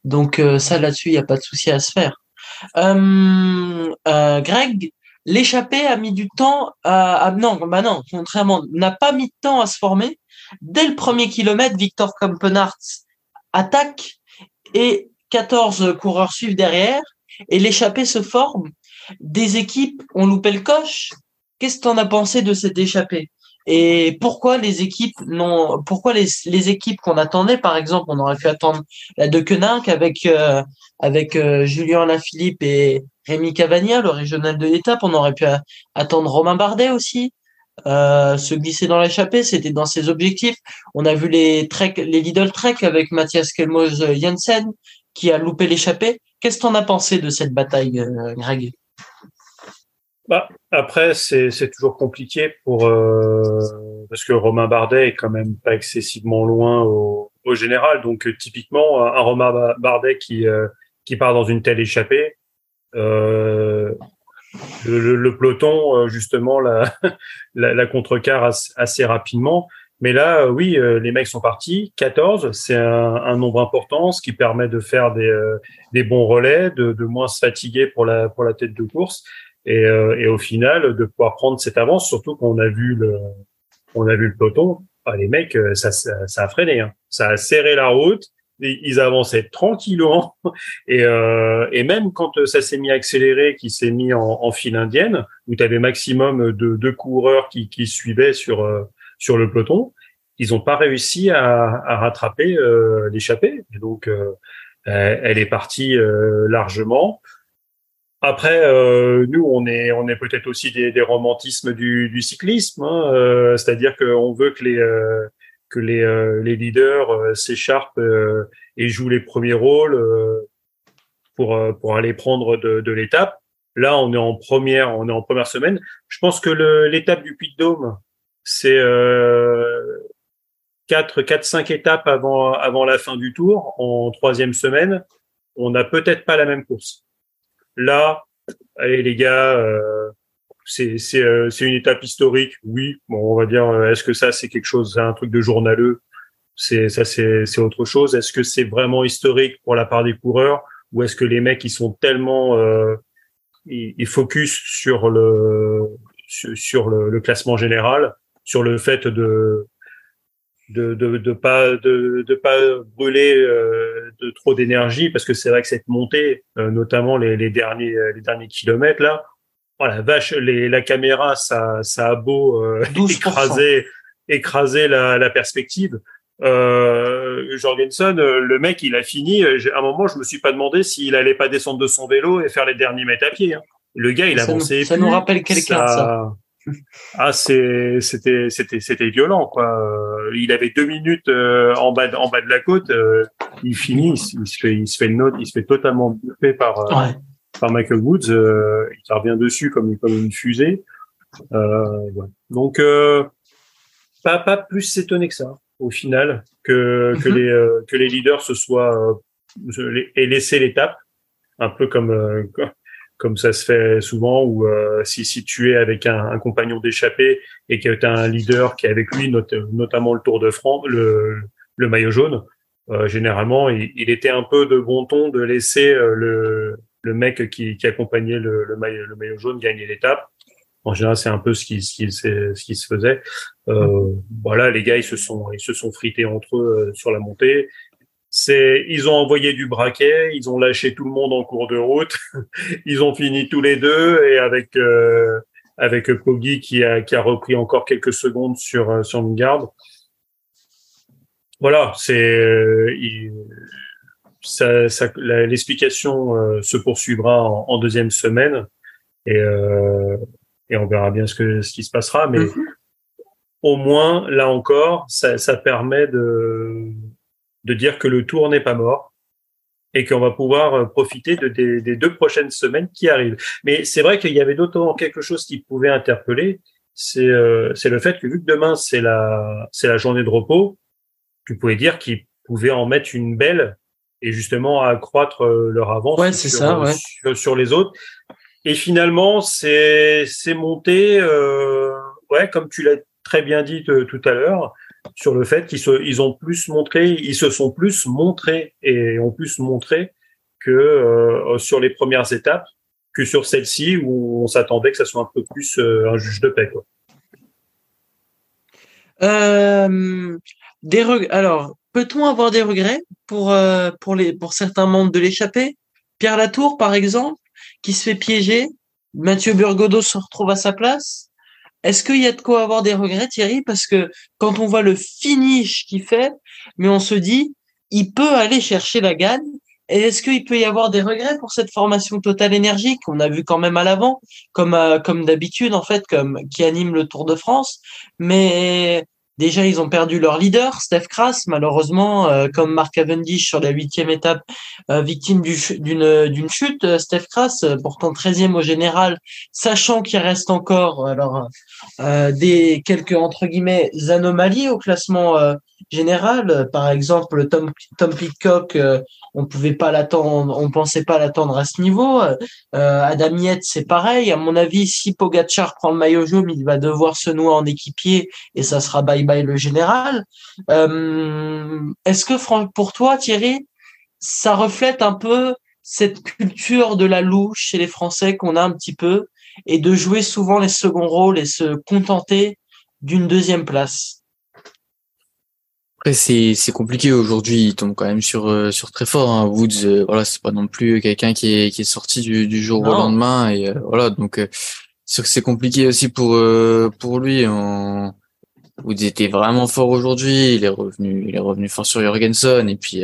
donc ça là-dessus, il n'y a pas de souci à se faire. Greg, L'échappée a mis du temps à, non, bah non, contrairement, n'a pas mis de temps à se former. Dès le premier kilomètre, Victor Kampenarts attaque et 14 coureurs suivent derrière et l'échappée se forme. Des équipes ont loupé le coche. Qu'est-ce que tu as pensé de cette échappée? Et pourquoi les équipes non pourquoi les, équipes qu'on attendait par exemple on aurait pu attendre la de Koenig avec euh, avec euh, Julien Lafilippe et Rémi Cavagna le régional de l'étape. On aurait pu attendre Romain Bardet aussi. Euh, se glisser dans l'échappée c'était dans ses objectifs. On a vu les trek les Lidl Trek avec Mathias Kelmoz Jensen qui a loupé l'échappée. Qu'est-ce que t'en as pensé de cette bataille euh, Greg? Bah, après, c'est toujours compliqué pour euh, parce que Romain Bardet est quand même pas excessivement loin au, général. Donc euh, typiquement, un Romain Bardet qui euh, qui part dans une telle échappée, le, peloton justement la la, la contrecarre assez, rapidement. Mais là, oui, les mecs sont partis. 14, c'est un, un, nombre important, ce qui permet de faire des, des bons relais, de, de moins se fatiguer pour la, pour la tête de course et, euh, et au final de pouvoir prendre cette avance, surtout qu'on a vu le, on a vu le peloton, ah, les mecs, euh, ça, ça, a freiné, hein. ça a serré la route, ils avançaient tranquillement et, euh, et même quand ça s'est mis à accélérer, qui s'est mis en, en, file indienne, où tu avais maximum de deux coureurs qui, qui suivaient sur euh, sur le peloton, ils n'ont pas réussi à, à rattraper euh, l'échappée. Donc elle est partie largement. Après, euh, nous, on est, on est peut-être aussi des, des, romantismes du, du cyclisme, hein, euh, c'est-à-dire qu'on veut que les, euh, que les, euh, les leaders euh, s'écharpent et jouent les premiers rôles pour, pour aller prendre de, de l'étape. Là, on est en première, on est en première semaine. Je pense que l'étape du Puy de Dôme, c'est quatre, quatre, cinq étapes avant, avant la fin du tour, en troisième semaine. on n'a peut-être pas la même course. Là, allez les gars, euh, c'est euh, une étape historique. Oui, bon, on va dire, euh, est-ce que ça c'est quelque chose, c'est un truc de journaleux? C'est ça c'est autre chose. Est-ce que c'est vraiment historique pour la part des coureurs? Ou est-ce que les mecs ils sont tellement euh, ils, focus sur le sur, le, le classement général, sur le fait de de de, de pas de, de pas brûler euh, de trop d'énergie parce que c'est vrai que cette montée euh, notamment les, les derniers les derniers kilomètres là oh la vache les, la caméra ça ça a beau euh, écraser écraser la, la perspective. Euh, Jorgensen le mec il a fini à un moment je me suis pas demandé s'il allait pas descendre de son vélo et faire les derniers mètres à pied hein. le gars il a avancé ça nous rappelle quelqu'un ça ah, c'était, c'était, c'était violent, quoi. Euh, il avait deux minutes euh, en bas, de, en bas de la côte. Euh, il finit, il, se fait, il se fait une note, il se fait totalement buffer par par Michael Woods. il revient dessus comme comme une fusée. Ouais. Donc pas pas plus s'étonner que ça au final que que mhm. les que les leaders se soient aient laissé l'étape un peu comme comme ça se fait souvent, ou euh, si, si tu es avec un, un compagnon d'échappée et que tu as un leader qui est avec lui, notamment le Tour de France, le, le maillot jaune, euh, généralement, il, il, était un peu de bon ton de laisser euh, le, le mec qui, qui accompagnait le, le, maillot, le maillot jaune gagner l'étape. En général, c'est un peu ce qui, ce qui, ce qui se faisait. Euh, voilà, les gars, ils se sont, ils se sont frités entre eux sur la montée c'est ils ont envoyé du braquet, ils ont lâché tout le monde en cours de route, ils ont fini tous les deux et avec euh, avec Poggi qui a qui a repris encore quelques secondes sur euh, sur une garde. Voilà, c'est euh, ça, ça l'explication euh, se poursuivra en, en, deuxième semaine et et on verra bien ce que ce qui se passera, mais mm-hmm. au moins là encore, ça, ça permet de de dire que le tour n'est pas mort et qu'on va pouvoir euh, profiter de, des, deux prochaines semaines qui arrivent. Mais c'est vrai qu'il y avait d'autant quelque chose qui pouvait interpeller, c'est euh, le fait que vu que demain c'est la c'est la journée de repos, tu pouvais dire qu'ils pouvaient en mettre une belle et justement accroître euh, leur avance sur, ça, ouais. sur, les autres. Et finalement, c'est c'est monté, euh, ouais, comme tu l'as très bien dit tout à l'heure, sur le fait qu'ils se, ont plus montré, ils se sont plus montrés et ont plus montré que euh, sur les premières étapes que sur celle-ci où on s'attendait que ça soit un peu plus euh, un juge de paix. Euh, Alors, peut-on avoir des regrets pour pour certains membres de l'échappée? Pierre Latour, par exemple, qui se fait piéger. Mathieu Burgodeau se retrouve à sa place? Est-ce qu'il y a de quoi avoir des regrets, Thierry? Parce que quand on voit le finish qu'il fait, mais on se dit, il peut aller chercher la gagne. Et est-ce qu'il peut y avoir des regrets pour cette formation Total énergique? Qu'on a vu quand même à l'avant, comme euh, comme d'habitude en fait, comme qui anime le Tour de France. Mais Déjà, ils ont perdu leur leader, Steph Kras, malheureusement, euh, comme Mark Cavendish sur la huitième étape, euh, victime d'une chute. Steph Kras, pourtant 13e au général, sachant qu'il reste encore alors des quelques entre guillemets anomalies au classement général. Par exemple, Tom Tom Pitcock, on pouvait pas l'attendre, on pensait pas l'attendre à ce niveau. Euh, Adam c'est pareil. À mon avis, si Pogacar prend le maillot jaune, il va devoir se nouer en équipier et ça sera bye bye le général. Euh, est-ce que pour toi, Thierry, ça reflète un peu cette culture de la louche chez les Français qu'on a un petit peu et de jouer souvent les seconds rôles et se contenter d'une deuxième place après, c'est, c'est compliqué aujourd'hui. Il tombe quand même sur, euh, sur très fort. Hein. Woods, euh, voilà, c'est pas non plus quelqu'un qui est, qui est sorti du, du jour au lendemain. Et euh, voilà, donc c'est que c'est compliqué aussi pour, pour lui. En... Woods était vraiment fort aujourd'hui. Il est revenu, il est revenu fort sur Jorgensen. Et puis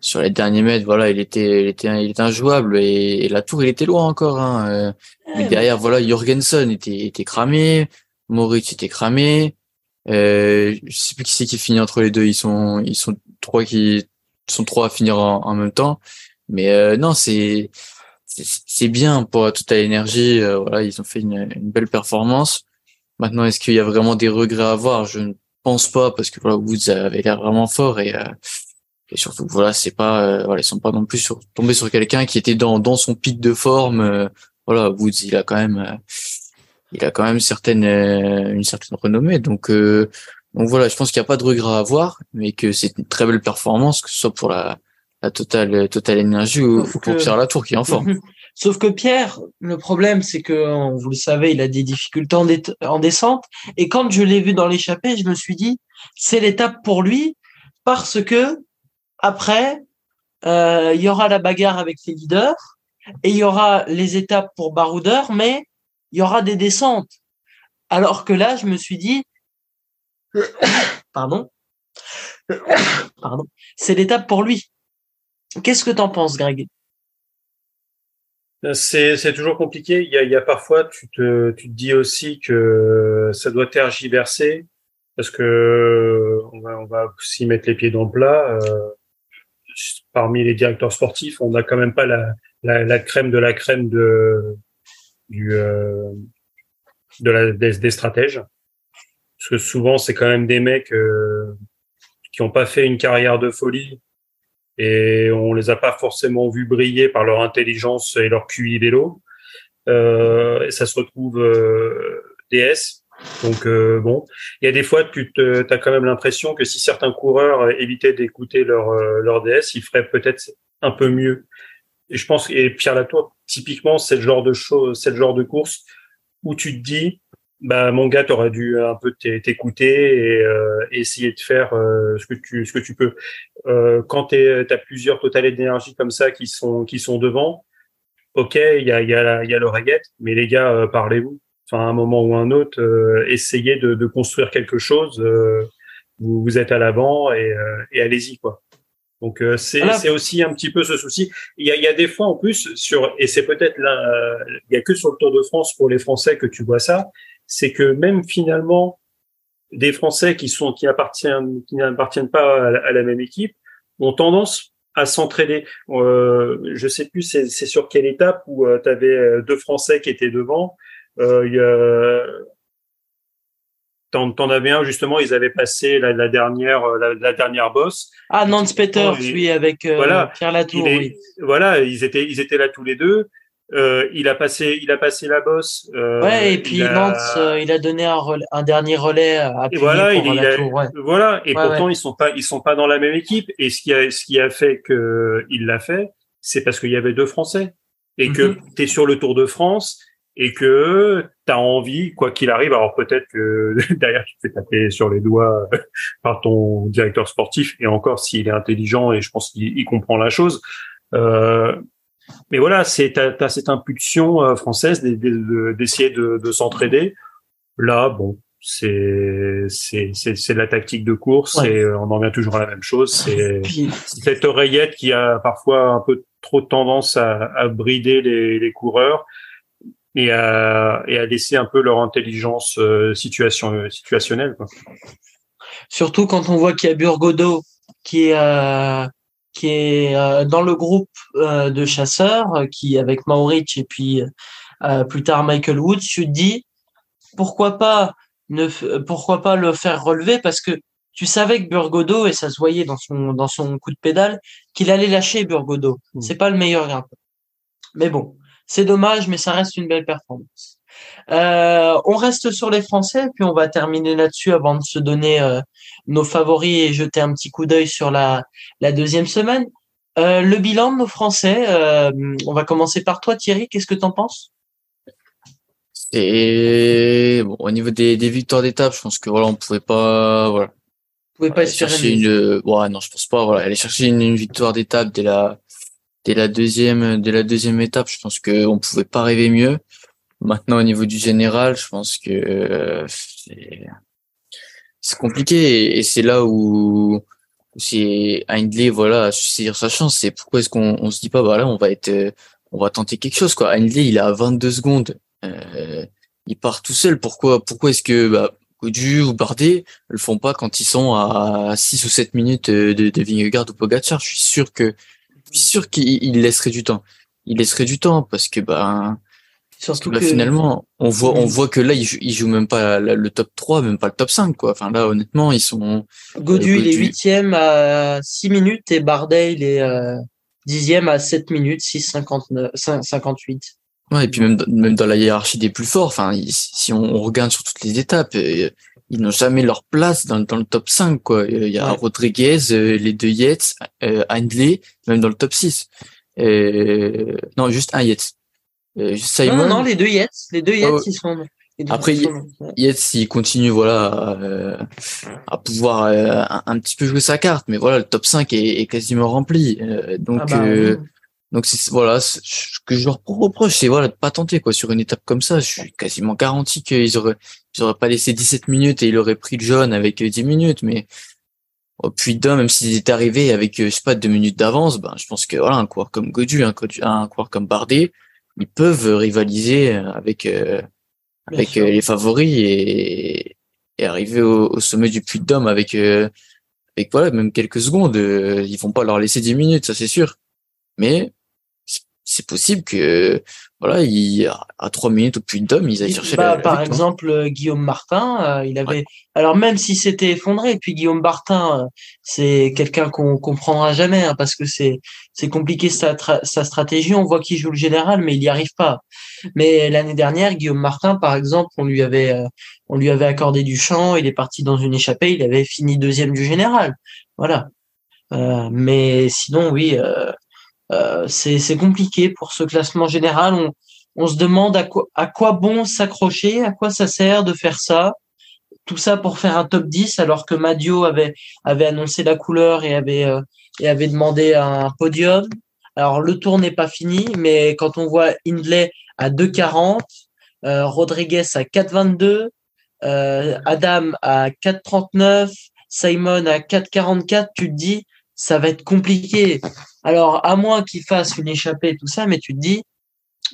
sur les derniers mètres, voilà, il était, il était, il était injouable. Et, la tour, il était loin encore. Hein. mais derrière, voilà, Jorgensen était, était cramé. Moritz était cramé. Euh, je sais plus qui c'est qui finit entre les deux. Ils sont, ils sont trois qui sont trois à finir en, même temps. Mais euh, non, c'est c'est bien pour toute l'énergie. Euh, voilà, ils ont fait une, une belle performance. Maintenant, est-ce qu'il y a vraiment des regrets à avoir? Je ne pense pas parce que voilà, Woods avait l'air vraiment fort et euh, et surtout voilà c'est pas euh, voilà ils sont pas non plus sur, tombés sur quelqu'un qui était dans dans son pic de forme euh, voilà Woods il a quand même euh, il a quand même certaine une certaine renommée donc donc voilà je pense qu'il n'y a pas de regret à avoir mais que c'est une très belle performance que ce soit pour la la totale totale énergie ou, pour Pierre Latour qui est en forme Sauf que Pierre, le problème, c'est que, vous le savez, il a des difficultés en, en descente. Et quand je l'ai vu dans l'échappée, je me suis dit, c'est l'étape pour lui parce que après, euh, il y aura la bagarre avec les leaders et il y aura les étapes pour baroudeur, mais il y aura des descentes. Alors que là, je me suis dit, pardon, pardon, c'est l'étape pour lui. Qu'est-ce que tu en penses, Greg? C'est, c'est toujours compliqué. Il y a, il y a parfois, tu te, tu te dis aussi que ça doit tergiverser parce que on va, on va s'y mettre les pieds dans le plat. Euh, parmi les directeurs sportifs, on n'a quand même pas la, crème de la crème de du euh, la des, stratèges. Parce que souvent, c'est quand même des mecs euh, qui n'ont pas fait une carrière de folie et on les a pas forcément vus briller par leur intelligence et leur QI vélo. Euh, et ça se retrouve DS. Donc euh, bon, il y a des fois tu as quand même l'impression que si certains coureurs évitaient d'écouter leur euh, leur DS, ils feraient peut-être un peu mieux. Et je pense et Pierre Latour typiquement c'est le genre de chose, c'est le genre de course où tu te dis bah mon gars t'aurais dû un peu t'écouter et euh, essayer de faire euh, ce que tu ce que tu peux. Euh, quand tu as plusieurs totalités d'énergie comme ça qui sont qui sont devant ok il y a il y a l'oreillette mais les gars euh, parlez-vous enfin à un moment ou un autre essayez de, de, construire quelque chose vous, vous êtes à l'avant et, et allez-y quoi donc c'est c'est aussi un petit peu ce souci. Il y a, il y a des fois en plus sur et c'est peut-être là il y a que sur le Tour de France pour les Français que tu vois ça c'est que même finalement des Français qui sont qui appartiennent qui n'appartiennent pas à la, même équipe ont tendance à s'entraider. Euh, je sais plus c'est, sur quelle étape où euh, tu avais euh, deux Français qui étaient devant. Euh, y a, T'en, t'en avais un justement, ils avaient passé la, la dernière la, la, dernière bosse. Ah Nance Peters, oui, avec euh, voilà, Pierre Latour. oui. Voilà, ils étaient ils étaient là tous les deux. Euh, il a passé, il a passé la bosse. Euh, ouais, et puis il a... Euh, il a donné un, un, dernier relais à et voilà, pour il, la tour, ouais. Voilà, et pourtant ils sont pas, ils sont pas dans la même équipe. Et ce qui a, ce qui a fait que il l'a fait, c'est parce qu'il y avait deux Français et que mhm. tu es sur le Tour de France et que tu as envie, quoi qu'il arrive, alors peut-être que derrière tu te fais taper sur les doigts par ton directeur sportif, et encore s'il est intelligent et je pense qu'il comprend la chose, euh, mais voilà, c'est t'as, cette impulsion euh, française d'essayer de, de, s'entraider. Là, bon, c'est c'est c'est de la tactique de course et euh, on en vient toujours à la même chose. C'est cette oreillette qui a parfois un peu trop tendance à, à brider les, les coureurs et à, et à laisser un peu leur intelligence euh, situation, situationnelle. Quoi. Surtout quand on voit qu'il y a Burgodo qui est qui est euh, dans le groupe euh, de chasseurs, euh, qui avec Maurich et puis plus tard Michael Woods, tu te dis pourquoi pas ne pourquoi pas le faire relever? Parce que tu savais que Burgodo et ça se voyait dans son dans son coup de pédale qu'il allait lâcher Burgodo. Mmh. C'est pas le meilleur grimpeur. Mais bon, c'est dommage, mais ça reste une belle performance. Euh, on reste sur les Français, puis on va terminer là-dessus avant de se donner euh, nos favoris et jeter un petit coup d'œil sur la, la deuxième semaine. Euh, le bilan de nos Français, on va commencer par toi Thierry, qu'est-ce que tu en penses? Et bon, au niveau des, des victoires d'étape, je pense que voilà, on pouvait pas voilà. On pouvait pas chercher une ouais, non, je pense pas voilà, aller chercher une, une victoire d'étape dès la dès la deuxième dès la deuxième étape, je pense que on pouvait pas rêver mieux. Maintenant, au niveau du général, je pense que euh, c'est compliqué et, c'est là où, c'est Hindley, voilà, saisir sa chance. C'est pourquoi est-ce qu'on on se dit pas, bah là, on va être, on va tenter quelque chose, quoi. Hindley, il a 22 secondes. Euh, il part tout seul. Pourquoi, pourquoi est-ce que, bah, ou Bardet le font pas quand ils sont à 6 ou 7 minutes de, de Vingegaard ou Pogacar? Je suis sûr que, suis sûr qu'il laisserait du temps. Il laisserait du temps parce que, bah, Surtout que finalement, on voit, on voit que là, ils, ils jouent même pas le top 3, même pas le top 5, quoi. Enfin, là, honnêtement, ils sont. Godu, il est huitième à 6 minutes et Bardet, il est euh, dixième à 7 minutes, 6,59, 58. Ouais, et puis même, même dans la hiérarchie des plus forts, enfin, si on, regarde sur toutes les étapes, euh, ils n'ont jamais leur place dans, dans, le top 5, quoi. Il y a Rodriguez, euh, les deux Yates, euh, Hindley, même dans le top 6. non, juste un Yates. Euh, Simon. Non, non, les deux Yates. Les deux Yates, ils sont. Après, Yates, il continue voilà, à, euh, à pouvoir euh, un, petit peu jouer sa carte, mais voilà, le top 5 est, est quasiment rempli. donc, ah bah, donc c'est voilà, ce que je leur reproche, c'est voilà de pas tenter quoi sur une étape comme ça. Je suis quasiment garanti qu'ils auraient, ils auraient pas laissé 17 minutes et il aurait pris le jaune avec 10 minutes, mais au puits d'un, même s'ils étaient arrivés avec je sais pas deux minutes d'avance, ben je pense que voilà un coureur comme Godu, un, un coureur comme Bardet, ils peuvent rivaliser avec euh, avec euh, les favoris et, et arriver au, sommet du puits d'homme avec euh, avec voilà même quelques secondes ils vont pas leur laisser 10 minutes ça c'est sûr mais c'est possible que voilà, il, à trois minutes au puits d'homme, ils aillent chercher bah, Par exemple, euh, Guillaume Martin, euh, il avait. Alors même si c'était effondré, puis Guillaume Martin, euh, c'est quelqu'un qu'on comprendra jamais hein, parce que c'est c'est compliqué sa, sa stratégie. On voit qu'il joue le général, mais il y arrive pas. Mais l'année dernière, Guillaume Martin, par exemple, on lui avait on lui avait accordé du champ, il est parti dans une échappée, il avait fini deuxième du général. Voilà. mais sinon, oui. Euh, c'est compliqué pour ce classement général. On, se demande à quoi, à quoi bon s'accrocher, à quoi ça sert de faire ça. Tout ça pour faire un top 10 alors que Madio avait, avait annoncé la couleur et avait, euh, et avait demandé un podium. Alors le tour n'est pas fini, mais quand on voit Hindley à 2,40, euh, Rodriguez à 4,22, euh, Adam à 4,39, Simon à 4,44, tu te dis ça va être compliqué. Alors, à moins qu'il fasse une échappée, tout ça, mais tu te dis,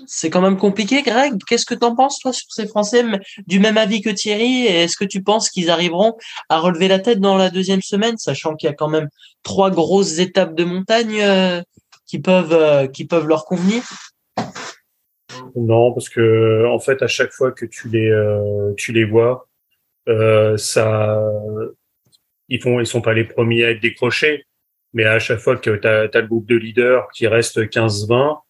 c'est quand même compliqué, Greg. Qu'est-ce que tu en penses, toi, sur ces Français, du même avis que Thierry Est-ce que tu penses qu'ils arriveront à relever la tête dans la deuxième semaine, sachant qu'il y a quand même trois grosses étapes de montagne euh, qui peuvent euh, qui peuvent leur convenir? Non, parce que en fait, à chaque fois que tu les euh, tu les vois, ça ils font ils sont pas les premiers à être décrochés mais à chaque fois que tu as, le groupe de leaders qui reste 15-20,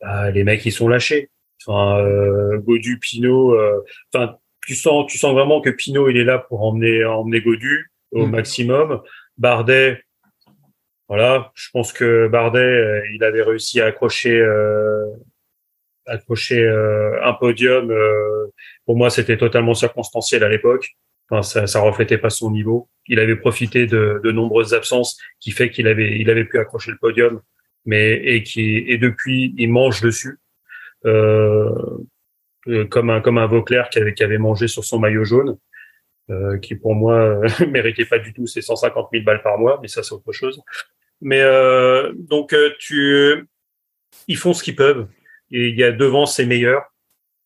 bah, les mecs ils sont lâchés. Enfin, euh, Godu, Pinot, euh, enfin, tu sens, tu sens vraiment que Pinot il est là pour emmener, emmener Godu au mm. maximum. Bardet, voilà, je pense que Bardet, euh, il avait réussi à accrocher, accrocher un podium. pour moi, c'était totalement circonstanciel à l'époque. Enfin, ça, ça reflétait pas son niveau. Il avait profité de, de nombreuses absences qui fait qu'il avait, il avait pu accrocher le podium, mais et qui et depuis il mange dessus, euh, euh comme un comme un Vauclair qui avait qui avait mangé sur son maillot jaune, euh, qui pour moi méritait pas du tout ses 150 000 balles par mois, mais ça c'est autre chose. Mais euh, donc euh, tu, ils font ce qu'ils peuvent. Et il y a devant ses meilleurs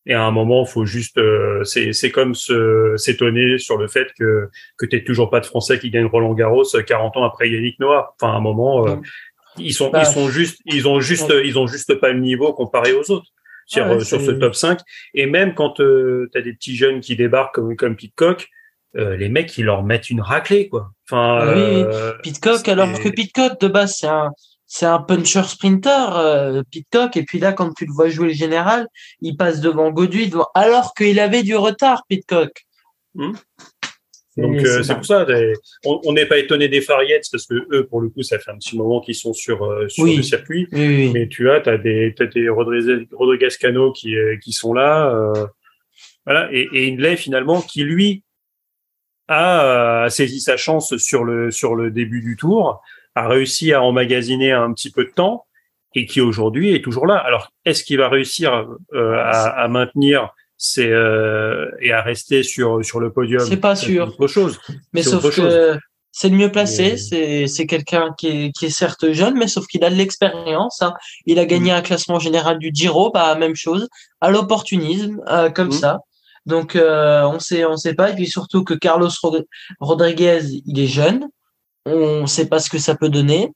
et à un moment, faut juste, euh, c'est comme se s'étonner sur le fait que que t'es toujours pas de Français qui gagne Roland Garros 40 ans après Yannick Noah. Enfin, à un moment, euh, ils sont ils sont juste ils ont juste ils ont juste pas le niveau comparé aux autres sur euh, sur ce top 5. Et même quand euh, tu as des petits jeunes qui débarquent comme comme Pitcock, les mecs ils leur mettent une raclée quoi. Enfin, oui, Pitcock alors que Pitcock de base c'est un c'est un puncher sprinter, euh, Pitcock. Et puis là, quand tu le vois jouer le général, il passe devant Godu, alors qu'il avait du retard, Pitcock. Hmm. Donc euh, c'est pour ça, on n'est pas étonné des Fariettes parce que eux, pour le coup, ça fait un petit moment qu'ils sont sur euh, sur le circuit. Mais tu as, t'as des t'as des Rodriguez, Rodriguez Cano qui euh, qui sont là, voilà. Et, et finalement qui lui a, a saisi sa chance sur le sur le début du tour a réussi à emmagasiner un petit peu de temps et qui aujourd'hui est toujours là. Alors, est-ce qu'il va réussir euh, à, à, maintenir ses, euh, et à rester sur sur le podium? C'est pas sûr. Autre chose. Mais sauf que c'est le mieux placé. C'est c'est quelqu'un qui est qui est certes jeune, mais sauf qu'il a de l'expérience. Hein. Il a gagné mm. un classement général du Giro, bah même chose, à l'opportunisme, euh, comme mm. ça. Donc euh, on sait on sait pas. Et puis surtout que Carlos Rodriguez, il est jeune on ne sait pas ce que ça peut donner.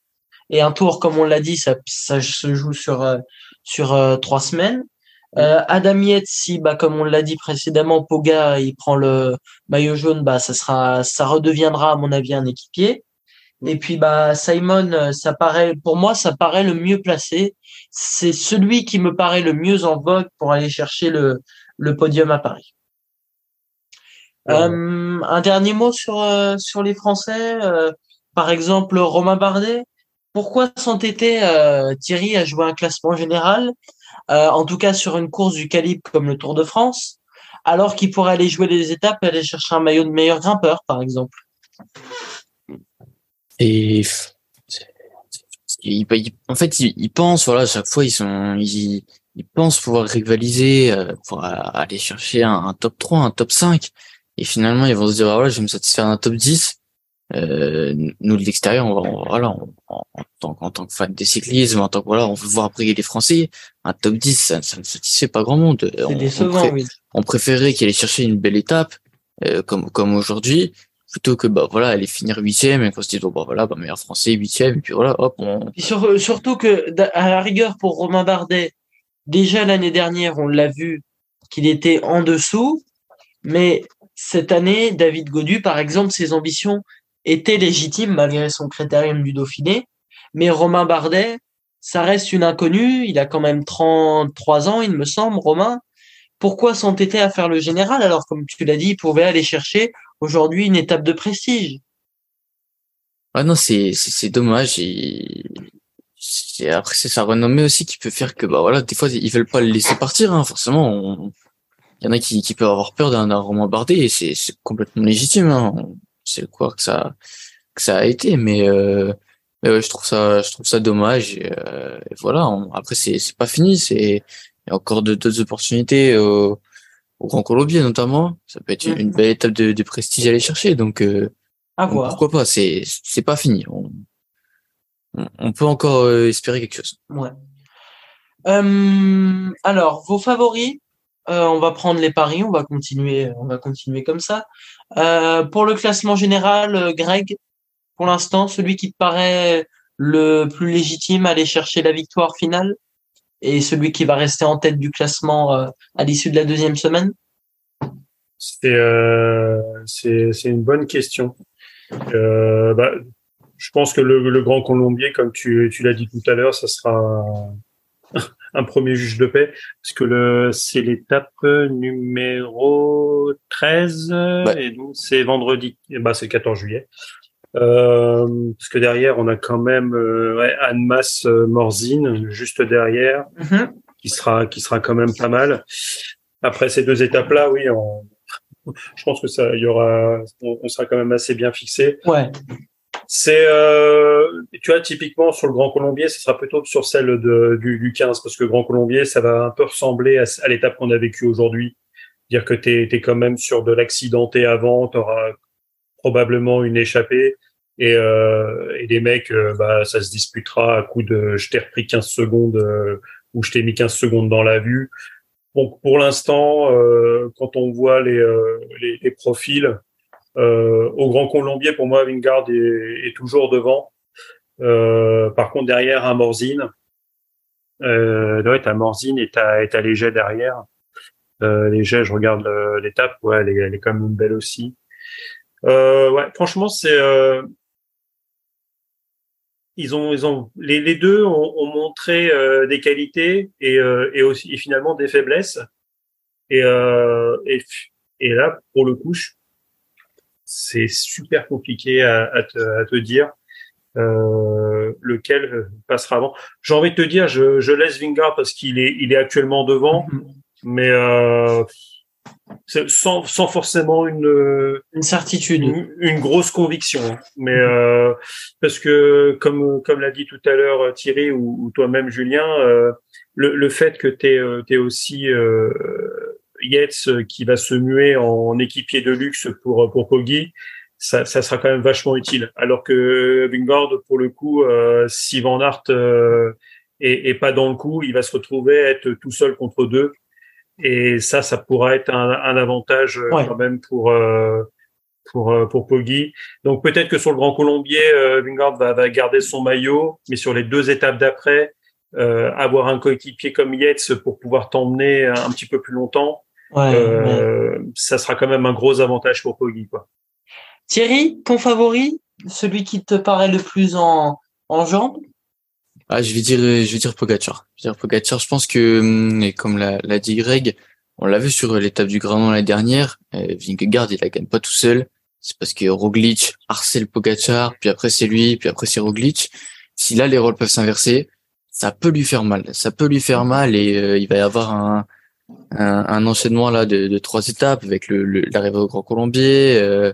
Et un tour, comme on l'a dit, ça, ça se joue sur euh, sur euh, trois semaines. Euh, Adam Yates, si, bah, comme on l'a dit précédemment, Poga, il prend le maillot jaune, bah, ça sera, ça redeviendra, à mon avis, un équipier. Et puis, bah, Simon, euh, ça paraît, pour moi, ça paraît le mieux placé. C'est celui qui me paraît le mieux en vogue pour aller chercher le, le podium à Paris. Euh, un dernier mot sur, euh, sur les Français. Par exemple, Romain Bardet. Pourquoi s'entêter Thierry à jouer un classement général euh, en tout cas sur une course du calibre comme le Tour de France, alors qu'il pourrait aller jouer des étapes et aller chercher un maillot de meilleur grimpeur, par exemple? Et en fait, ils, pensent, voilà, chaque fois, ils sont, ils, pensent pouvoir rivaliser, euh, pour aller chercher un, top 3, un top 5. Et finalement, ils vont se dire, voilà, je vais me satisfaire d'un top 10. Euh, nous de l'extérieur, on va, voilà, en, tant, en tant que fan de cyclisme, en tant que voilà, on veut voir briller les Français. Un top 10, ça, ça ne satisfait pas grand monde. On, décevant, on, on préférait qu'il allait chercher une belle étape, euh, comme comme aujourd'hui, plutôt que bah voilà, aller finir huitième et qu'on se dit bon bah voilà, bah meilleur Français huitième et puis voilà, hop. On... sur, surtout que à la rigueur pour Romain Bardet, déjà l'année dernière, on l'a vu qu'il était en dessous, mais cette année, David Godu, par exemple, ses ambitions était légitime malgré son critérium du Dauphiné. Mais Romain Bardet, ça reste une inconnue. Il a quand même 33 ans, il me semble, Romain. Pourquoi s'entêter à faire le général alors, comme tu l'as dit, il pouvait aller chercher aujourd'hui une étape de prestige? Ah non, c'est c'est dommage. Et... Après, c'est sa renommée aussi qui peut faire que, bah voilà, des fois, ils veulent pas le laisser partir, hein. forcément. Il y en a qui, qui peuvent avoir peur d'un Romain Bardet et c'est complètement légitime. Hein c'est quoi que ça que ça a été mais euh, mais je trouve ça je trouve ça dommage et, euh, voilà après c'est c'est pas fini c'est il y a encore d'autres opportunités au, au Grand Colombier notamment. Ça peut être une mm-hmm. belle étape de, de prestige à aller chercher donc, euh, pourquoi pas c'est c'est pas fini. On, on peut encore euh, espérer quelque chose. Ouais. Alors vos favoris euh, on va prendre les paris, on va continuer, on va continuer comme ça. Euh, pour le classement général, euh, Greg, pour l'instant, celui qui te paraît le plus légitime à aller chercher la victoire finale et celui qui va rester en tête du classement à l'issue de la deuxième semaine C'est une bonne question. Bah, je pense que le, le Grand Colombier, comme tu, tu l'as dit tout à l'heure, ça sera un premier juge de paix, parce que le c'est l'étape numéro 13, et donc c'est vendredi, et bah c'est 14 juillet. Euh, parce que derrière, on a quand même euh, ouais, Anne-Masse euh, Morzine juste derrière, mm-hmm. qui sera qui sera quand même pas mal. Après ces deux étapes-là, oui, on, je pense que ça, il y aura, on, on, sera quand même assez bien fixé. Ouais. C'est, euh, tu vois, typiquement sur le Grand Colombier, ce sera plutôt sur celle de, du, du 15, parce que Grand Colombier, ça va un peu ressembler à, l'étape qu'on a vécue aujourd'hui. Dire que tu es, quand même sur de l'accidenté avant, tu auras probablement une échappée. Et, euh, et les mecs, euh, bah, ça se disputera à coup de je t'ai repris 15 secondes euh, ou je t'ai mis 15 secondes dans la vue. Donc pour l'instant, euh, quand on voit les, les, les profils, au Grand Colombier, pour moi, Wingard est, est toujours devant. Euh, par contre, derrière, un Morzine. Euh, ouais, t'as Morzine et t'as, Léger derrière. Euh, Léger, je regarde l'étape, ouais, elle est, elle est quand même belle aussi. Euh, ouais, franchement, c'est euh, ils ont, ils ont, les, les deux ont, ont montré euh, des qualités et, euh, et aussi et finalement des faiblesses. Et, et, et là, pour le coup, je c'est super compliqué à, à, te, à te, dire euh, lequel passera avant. J'ai envie de te dire, je, je laisse Vingard parce qu'il est, il est actuellement devant, mm-hmm. mais euh, sans, sans forcément une, une certitude, une, grosse conviction. Hein. Mais mm-hmm. euh, parce que comme comme l'a dit tout à l'heure Thierry ou, ou toi-même Julien, euh, le, le fait que tu es, es, aussi euh, Yates euh, qui va se muer en équipier de luxe pour pour Poggi, ça, ça sera quand même vachement utile. Alors que Wingard, pour le coup, euh, si Van Aert euh, est, pas dans le coup, il va se retrouver à être tout seul contre deux. Et ça, ça pourra être un, un avantage euh, quand même pour euh, pour pour Poggi. Donc peut-être que sur le Grand Colombier, Wingard va, va garder son maillot, mais sur les deux étapes d'après, euh, avoir un coéquipier comme Yates pour pouvoir t'emmener un petit peu plus longtemps, Ouais, euh, ça sera quand même un gros avantage pour Poggi. Quoi. Thierry, ton favori, celui qui te paraît le plus en, en jambes? Ah, je vais dire, je vais dire Pogacar. Je vais dire Pogacar. Je pense que, hum, et comme l'a, l'a dit Greg, on l'a vu sur l'étape du Granon l'année dernière. Euh, Vingegaard, il la gagne pas tout seul. C'est parce que Roglic harcèle Pogacar, puis après c'est lui, puis après c'est Roglic. Si là les rôles peuvent s'inverser, ça peut lui faire mal. Ça peut lui faire mal et euh, il va y avoir un, un, un enchaînement là de, de, trois étapes avec le, le l'arrivée au Grand Colombier, euh,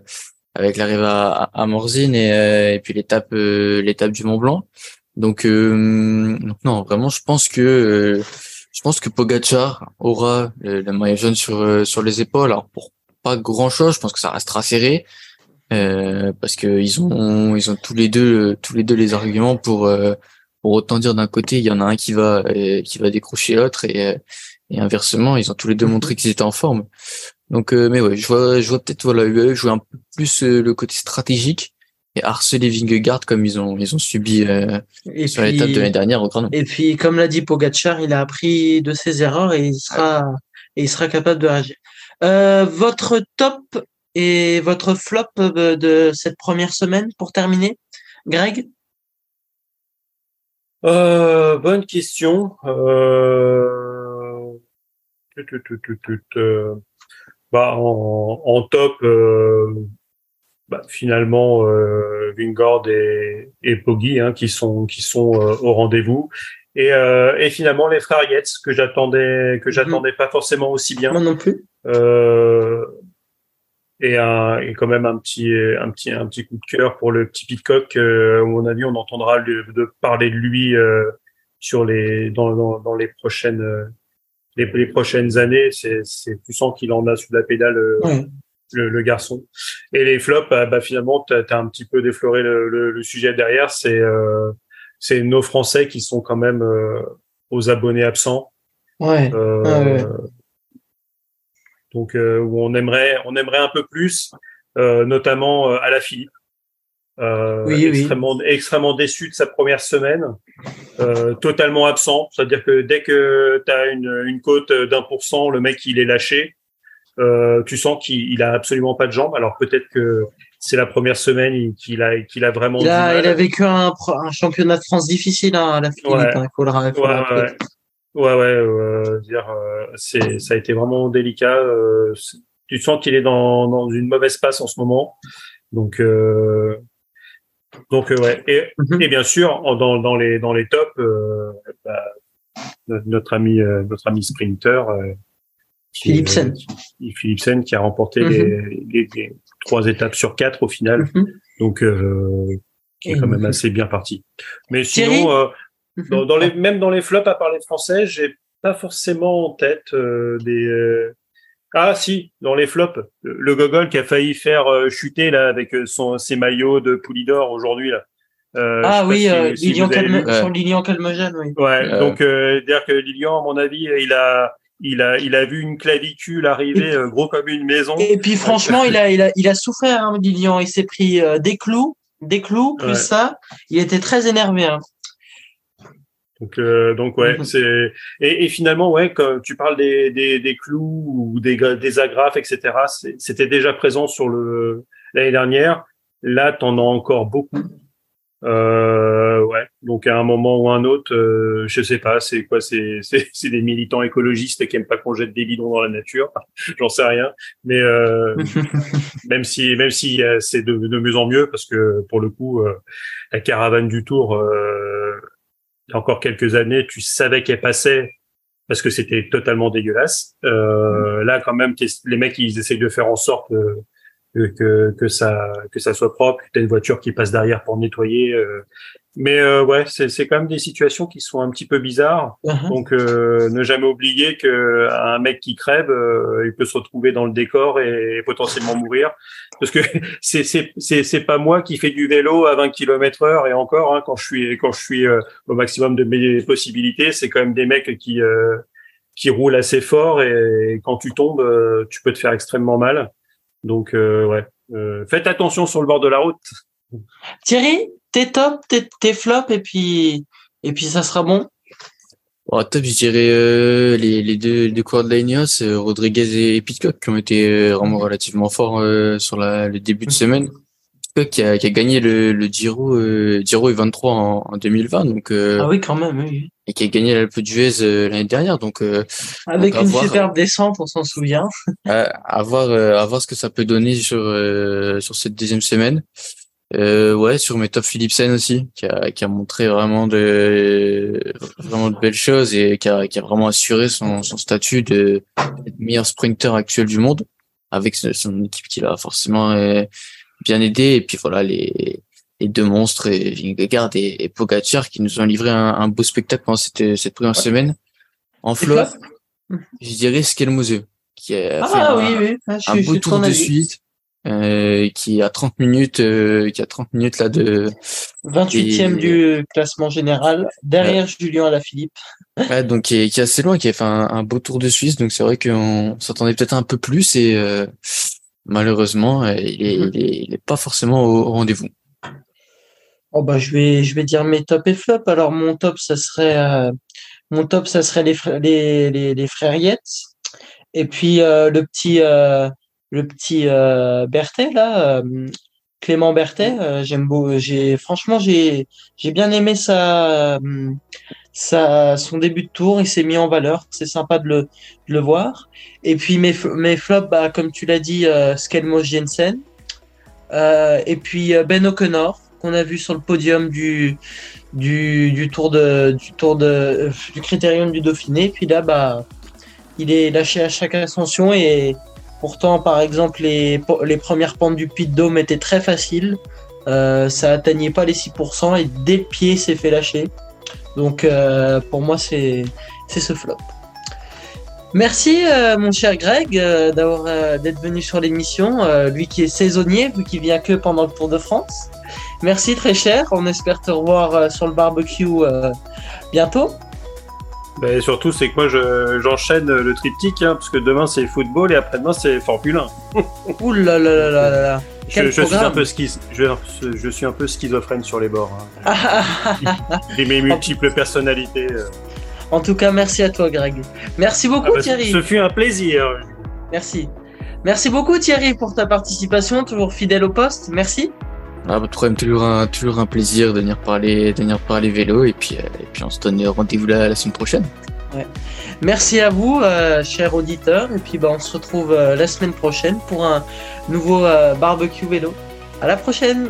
avec l'arrivée à, à Morzine et, euh, et puis l'étape euh, l'étape du Mont Blanc. Donc, euh, donc non, vraiment, je pense que je pense que Pogacar aura le, le maillot jaune sur sur les épaules. Alors pour pas grand chose, je pense que ça restera serré euh, parce que ils ont ils ont tous les deux tous les deux les arguments pour pour autant dire d'un côté il y en a un qui va qui va décrocher l'autre et et inversement ils ont tous les deux montré qu'ils étaient en forme. Donc mais ouais, je vois je vois peut-être voilà UAE jouer un peu plus le côté stratégique et harceler Vingegaard comme ils ont ils ont subi euh, et sur puis, l'étape de l'année dernière au Granon. Et puis, comme l'a dit Pogacar, il a appris de ses erreurs et il sera, et il sera capable de réagir. Euh, votre top et votre flop de cette première semaine pour terminer, Greg? Euh, Bonne question. Euh... Bah, en, en top, euh, bah, finalement euh, Vingord et, et Poggi hein, qui sont qui sont euh, au rendez-vous. Et, euh, et finalement les frères Yates que j'attendais que j'attendais pas forcément aussi bien. Moi non plus. euh, et, un, et quand même un petit un petit un petit coup de cœur pour le petit Pitcock euh, à mon avis on entendra de, de parler de lui euh, sur les dans, dans, dans les prochaines euh, les, les prochaines années c'est tu sens qu'il en a sous la pédale euh, Ouais. le, le garçon. Et les flops, bah, bah, finalement, tu as, un petit peu défloré le, le, le sujet derrière. C'est euh, c'est nos Français qui sont quand même euh, aux abonnés absents. Ouais. Euh, Ah ouais. Donc euh, où on aimerait on aimerait un peu plus, euh, notamment euh, à la Philippe. Euh, Oui, oui. extrêmement extrêmement déçu de sa première semaine, euh, totalement absent. C'est-à-dire que dès que tu as une, une cote d'un pour cent, le mec il est lâché. Euh, tu sens qu'il il a absolument pas de jambes. Alors peut-être que c'est la première semaine il- qu'il a qu'il a vraiment Il a, il a vécu un, un championnat de France difficile hein, à la Philippe. Ouais. hein, il Ouais, ouais, ouais, ouais, euh, dire, euh, c'est, ça a été vraiment délicat. euh, tu sens qu'il est dans, dans une mauvaise passe en ce moment. Donc, euh, donc euh, ouais. Et, Mhm. et bien sûr, dans, dans les dans les tops, euh, bah, notre, ami euh, notre ami sprinter, euh, Philipsen. qui- Philipsen, qui a remporté Mhm. les, les- les trois étapes sur quatre au final. Mhm. Donc, euh, qui est quand même assez bien parti. Mais Thierry sinon. euh, dans, dans les, même dans les flops, à parler français, j'ai pas forcément en tête euh, des. Ah si, dans les flops, le, le Gogol qui a failli faire euh, chuter là avec euh, son ses maillots de Poulidor aujourd'hui là. Euh, Ah oui, si- euh, si Lilian Calme, vu. Ouais. sur Lilian Calmegène, oui. Ouais, Euh. donc euh, dire que Lilian, à mon avis, il a il a il a vu une clavicule arriver gros comme une maison. Et puis franchement, il a, il a, il a souffert, hein, Lilian. Il s'est pris euh, des clous, des clous, plus Ouais. ça. Il était très énervé. Hein. Donc, euh, donc ouais, c'est et, et finalement ouais, quand tu parles des, des, des clous ou des, des agrafes, etc. C'était déjà présent sur le l'année dernière. Là, t'en as encore beaucoup. Euh, ouais. Donc à un moment ou un autre, euh, je sais pas, c'est quoi C'est c'est des militants écologistes qui aiment pas qu'on jette des bidons dans la nature. J'en sais rien. Mais euh, même si même si euh, c'est de, de mieux en mieux parce que pour le coup, euh, la caravane du Tour. Encore quelques années, tu savais qu'elle passait parce que c'était totalement dégueulasse. Euh, Là, quand même, les mecs, ils essayent de faire en sorte euh, que, que, que ça que ça soit propre. T'as une voiture qui passe derrière pour nettoyer. euh. Mais euh, ouais, c'est c'est quand même des situations qui sont un petit peu bizarres. Mhm. Donc, euh, ne jamais oublier que un mec qui crève, euh, il peut se retrouver dans le décor et potentiellement mourir. Parce que c'est c'est c'est c'est pas moi qui fais du vélo à 20 km heure et encore hein, quand je suis quand je suis euh, au maximum de mes possibilités, c'est quand même des mecs qui euh, qui roulent assez fort et quand tu tombes, euh, tu peux te faire extrêmement mal. Donc euh, ouais, euh, faites attention sur le bord de la route. Thierry, tes tops, tes, tes flops, et puis, et puis ça sera bon. Au top, je dirais euh, les, les deux, deux coureurs de l'Ineos, euh, Rodriguez et Pitcock, qui ont été euh, vraiment relativement forts euh, sur la, le début de semaine. Qui a, qui a gagné le, le Giro, euh, Giro U23 en, en 2020, donc euh, Ah oui, quand même, oui. et qui a gagné l'Alpe d'Huez euh, l'année dernière. Donc, euh, Avec une voir. superbe descente, on s'en souvient. à, à voir, euh, à voir ce que ça peut donner sur euh, sur cette deuxième semaine. Euh, ouais, sur Metop Philipsen aussi, qui a qui a montré vraiment de vraiment de belles choses et qui a qui a vraiment assuré son son statut de meilleur sprinter actuel du monde avec son équipe qui l'a forcément euh, bien aidé et puis voilà les les deux monstres, et Vingegaard et, et Pogacar, qui nous ont livré un, un beau spectacle pendant cette, cette première Ouais. semaine. En flop, je dirais Skelmose, qui a fait Ah un- oui, oui. Ah, je un suis- je beau tour de avis. suite euh, qui a 30 minutes euh, qui a 30 minutes là de 28e Et- du classement général, derrière Julien Alaphilippe. ouais, donc qui est, qui est assez loin qui a fait un, un beau tour de Suisse donc c'est vrai qu'on s'attendait peut-être un peu plus et euh, malheureusement euh, il est, Mhm. il est pas forcément au, rendez-vous Oh bah je vais je vais dire mes top et flop. Alors mon top ça serait euh, mon top ça serait les frères les, et puis euh, le petit euh, le petit Berthet là Clément Berthet j'aime beau j'ai franchement j'ai j'ai bien aimé sa son début de tour il s'est mis en valeur. C'est sympa de le le voir. Et puis mes mes flops bah comme tu l'as dit euh, Skelmos Jensen. Euh, et puis euh, Ben O'Connor qu'on a vu sur le podium du du, tour de du tour de du critérium du Dauphiné. Puis là bah il est lâché à chaque ascension. Et pourtant par exemple les les premières pentes du Puy de Dôme étaient très faciles. Euh, ça atteignait pas les 6% et dès le pied s'est fait lâcher donc euh, pour moi c'est ce flop Merci euh, mon cher Greg euh, d'avoir d'être venu sur l'émission, lui qui est saisonnier vu qu'il vient que pendant le Tour de France. Merci très cher, on espère te revoir sur le barbecue bientôt. Ben, surtout, c'est que moi, je, j'enchaîne le triptyque, hein, parce que demain, c'est football et après-demain, c'est Formule 1. Ouh là là là là là. Je, suis un peu je, je suis un peu schizophrène sur les bords. hein. Et mes multiples personnalités. euh. En tout cas, merci à toi Greg. Merci beaucoup Ah bah, Thierry. ce fut un plaisir. Merci. Merci beaucoup Thierry pour ta participation, toujours fidèle au poste. Merci. Ah, problème toujours un toujours un plaisir de venir parler de venir parler vélo et puis euh, et puis on se donne rendez-vous la, la semaine prochaine Merci à vous, euh, chers auditeurs. Et puis bah, on se retrouve euh, la semaine prochaine pour un nouveau euh, barbecue vélo. À la prochaine.